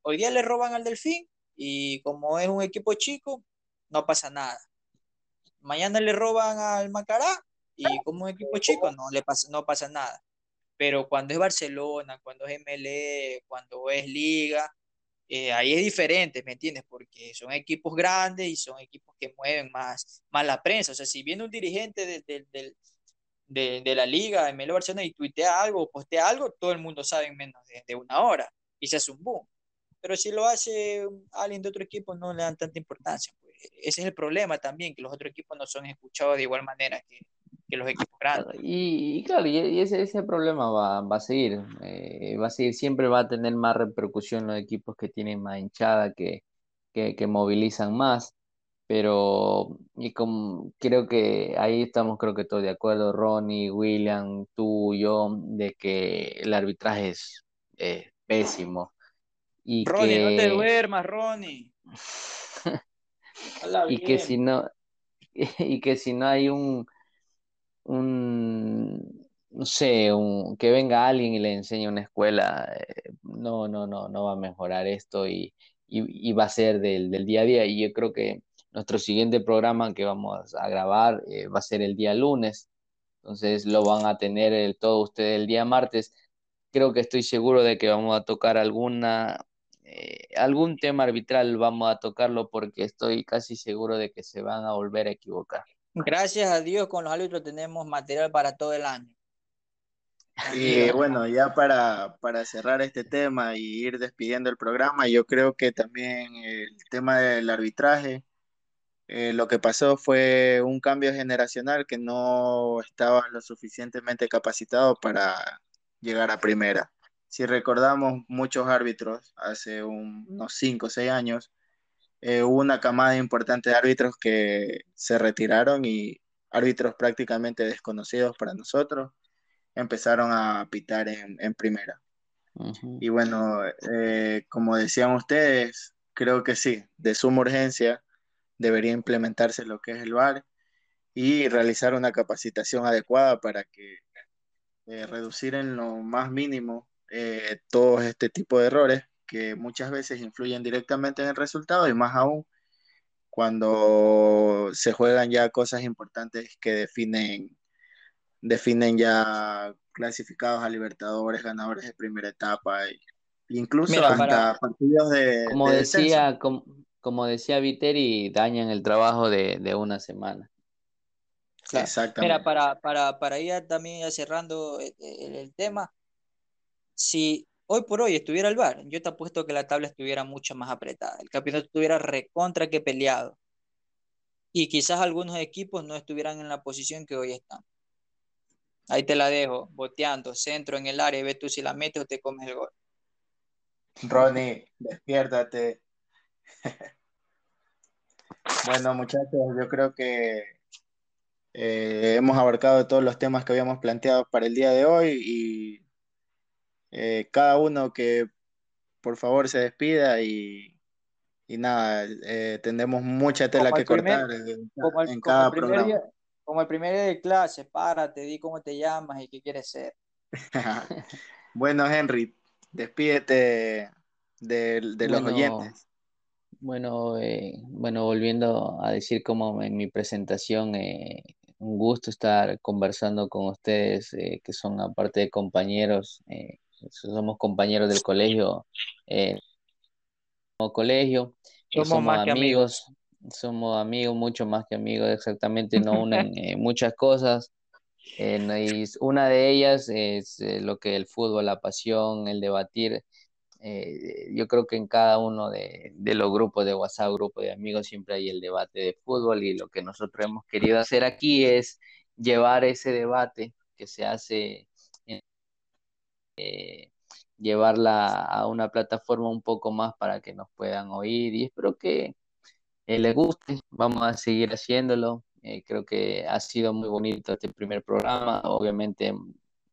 E: hoy día le roban al Delfín y como es un equipo chico, no pasa nada. Mañana le roban al Macará y como un equipo chico, no, le pasa, no pasa nada. Pero cuando es Barcelona, cuando es MLE, cuando es Liga, eh, ahí es diferente, ¿me entiendes? Porque son equipos grandes y son equipos que mueven más, más la prensa. O sea, si viene un dirigente de, de, de, la liga de Melo Barcelona y tuitea algo o postea algo, todo el mundo sabe en menos de, una hora y se hace un boom. Pero si lo hace alguien de otro equipo, no le dan tanta importancia. Pues. Ese es el problema también, que los otros equipos no son escuchados de igual manera que, que los equipos grandes.
B: Y, claro, y ese, ese problema va, va a seguir, eh, va a seguir, siempre va a tener más repercusión los equipos que tienen más hinchada, que, que, que movilizan más, pero y como, creo que ahí estamos creo que todos de acuerdo, Ronnie, William, tú, yo, de que el arbitraje es pésimo.
E: Y Ronnie, no te duermas, Ronnie. [LAUGHS]
B: y que si no [LAUGHS] y que si no hay un un, no sé, un, que venga alguien y le enseñe una escuela, eh, no, no, no, no va a mejorar esto y, y, va a ser del, del, día a día. Y yo creo que nuestro siguiente programa que vamos a grabar eh, va a ser el día lunes, entonces lo van a tener el, todo ustedes el día martes. Creo que estoy seguro de que vamos a tocar alguna, eh, algún tema arbitral, vamos a tocarlo porque estoy casi seguro de que se van a volver a equivocar.
E: Gracias a Dios con los árbitros tenemos material para todo el año.
D: Y bueno, ya para, para cerrar este tema y ir despidiendo el programa, yo creo que también el tema del arbitraje, eh, lo que pasó fue un cambio generacional que no estaba lo suficientemente capacitado para llegar a primera. Si recordamos muchos árbitros hace unos 5 o 6 años, eh, hubo una camada importante de árbitros que se retiraron y árbitros prácticamente desconocidos para nosotros empezaron a pitar en, primera. Y bueno, eh, como decían ustedes, creo que sí, de suma urgencia debería implementarse lo que es el VAR y realizar una capacitación adecuada para que eh, reducir en lo más mínimo todo este tipo de errores que muchas veces influyen directamente en el resultado y más aún cuando se juegan ya cosas importantes que definen, definen ya clasificados a Libertadores, ganadores de primera etapa y, incluso
E: Mira,
D: hasta
E: para-
D: partidos de,
B: Como
D: de
B: decía, como, como decía Viteri, dañan el trabajo de, de una semana.
E: Claro.
D: Exactamente.
E: Mira, para, para, para ir también cerrando el, el- el tema, si hoy por hoy estuviera el VAR, yo te apuesto que la tabla estuviera mucho más apretada, el campeonato estuviera recontra que peleado y quizás algunos equipos no estuvieran en la posición que hoy están. Ahí te la dejo, boteando, centro en el área, y ve tú si la metes o te comes el gol.
D: Ronnie, despiértate. [LAUGHS] Bueno, muchachos, yo creo que eh, hemos abarcado todos los temas que habíamos planteado para el día de hoy y eh, cada uno que por favor se despida y, y nada, eh, tenemos mucha tela
E: Como
D: que
E: primer-
D: cortar en,
E: Como el,
D: en
E: como el
D: programa.
E: día, como el primer día de clase, párate, di cómo te llamas y qué quieres ser. [LAUGHS]
D: Bueno, Henry, despídete de, de los
B: Bueno,
D: oyentes.
B: Bueno, eh, bueno, volviendo a decir como en mi presentación, eh, un gusto estar conversando con ustedes, eh, que son aparte de compañeros, eh, somos compañeros del colegio, eh, colegio, eh,
E: Somos
B: somos
E: más que
B: amigos, somos amigos, mucho más que amigos, exactamente, nos unen [LAUGHS] eh, muchas cosas. eh, y una de ellas es lo que el fútbol, la pasión, el debatir. Yo creo que en cada uno de, de los grupos de WhatsApp, grupos de amigos, siempre hay el debate de fútbol y lo que nosotros hemos querido hacer aquí es llevar ese debate que se hace, eh, llevarla a una plataforma un poco más para que nos puedan oír y espero que eh, les guste. Vamos a seguir haciéndolo. Eh, creo que ha sido muy bonito este primer programa. Obviamente,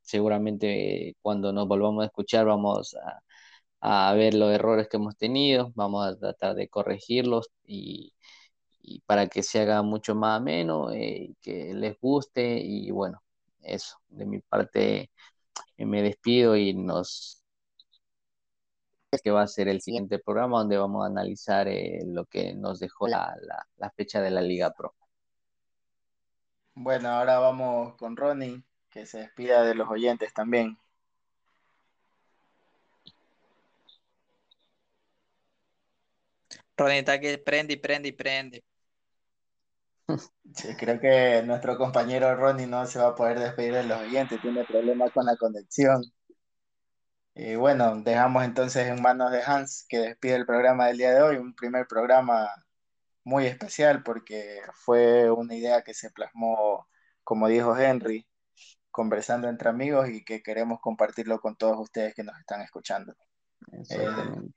B: seguramente eh, cuando nos volvamos a escuchar vamos a ver los errores que hemos tenido, vamos a tratar de corregirlos y, para que se haga mucho más ameno, eh, que les guste y bueno, eso, de mi parte me despido y nos que va a ser el siguiente programa donde vamos a analizar eh, lo que nos dejó la, la, la fecha de la Liga Pro.
D: Bueno, ahora vamos con Ronnie, que se despida de los oyentes también.
E: Ronnie está que prende y prende y prende.
D: Sí, creo que nuestro compañero Ronnie no se va a poder despedir de los oyentes, tiene problemas con la conexión. Y bueno, dejamos entonces en manos de Hans que despide el programa del día de hoy, un primer programa muy especial porque fue una idea que se plasmó, como dijo Henry, conversando entre amigos y que queremos compartirlo con todos ustedes que nos están escuchando. Eh,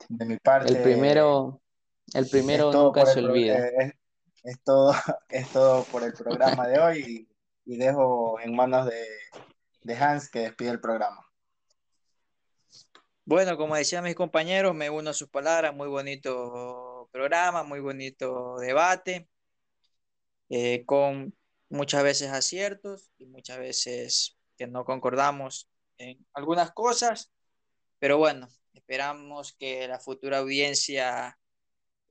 D: de mi parte,
B: El primero, el primero nunca se olvida.
D: eh, es, es todo, [LAUGHS] es todo por el programa de hoy y, y dejo en manos de, de Hans que despide el programa.
E: Bueno, como decían mis compañeros, me uno a sus palabras, muy bonito programa, muy bonito debate, eh, con muchas veces aciertos y muchas veces que no concordamos en algunas cosas, pero bueno, esperamos que la futura audiencia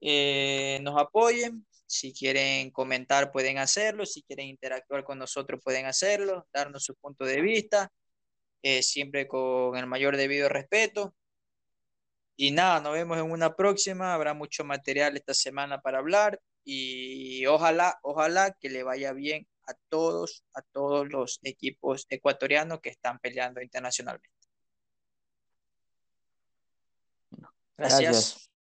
E: eh, nos apoyen. Si quieren comentar, pueden hacerlo. Si quieren interactuar con nosotros, pueden hacerlo, darnos su punto de vista, eh, siempre con el mayor debido respeto. Y nada, nos vemos en una próxima. Habrá mucho material esta semana para hablar y ojalá, ojalá que le vaya bien a todos, a todos los equipos ecuatorianos que están peleando internacionalmente. Gracias.
B: Gracias.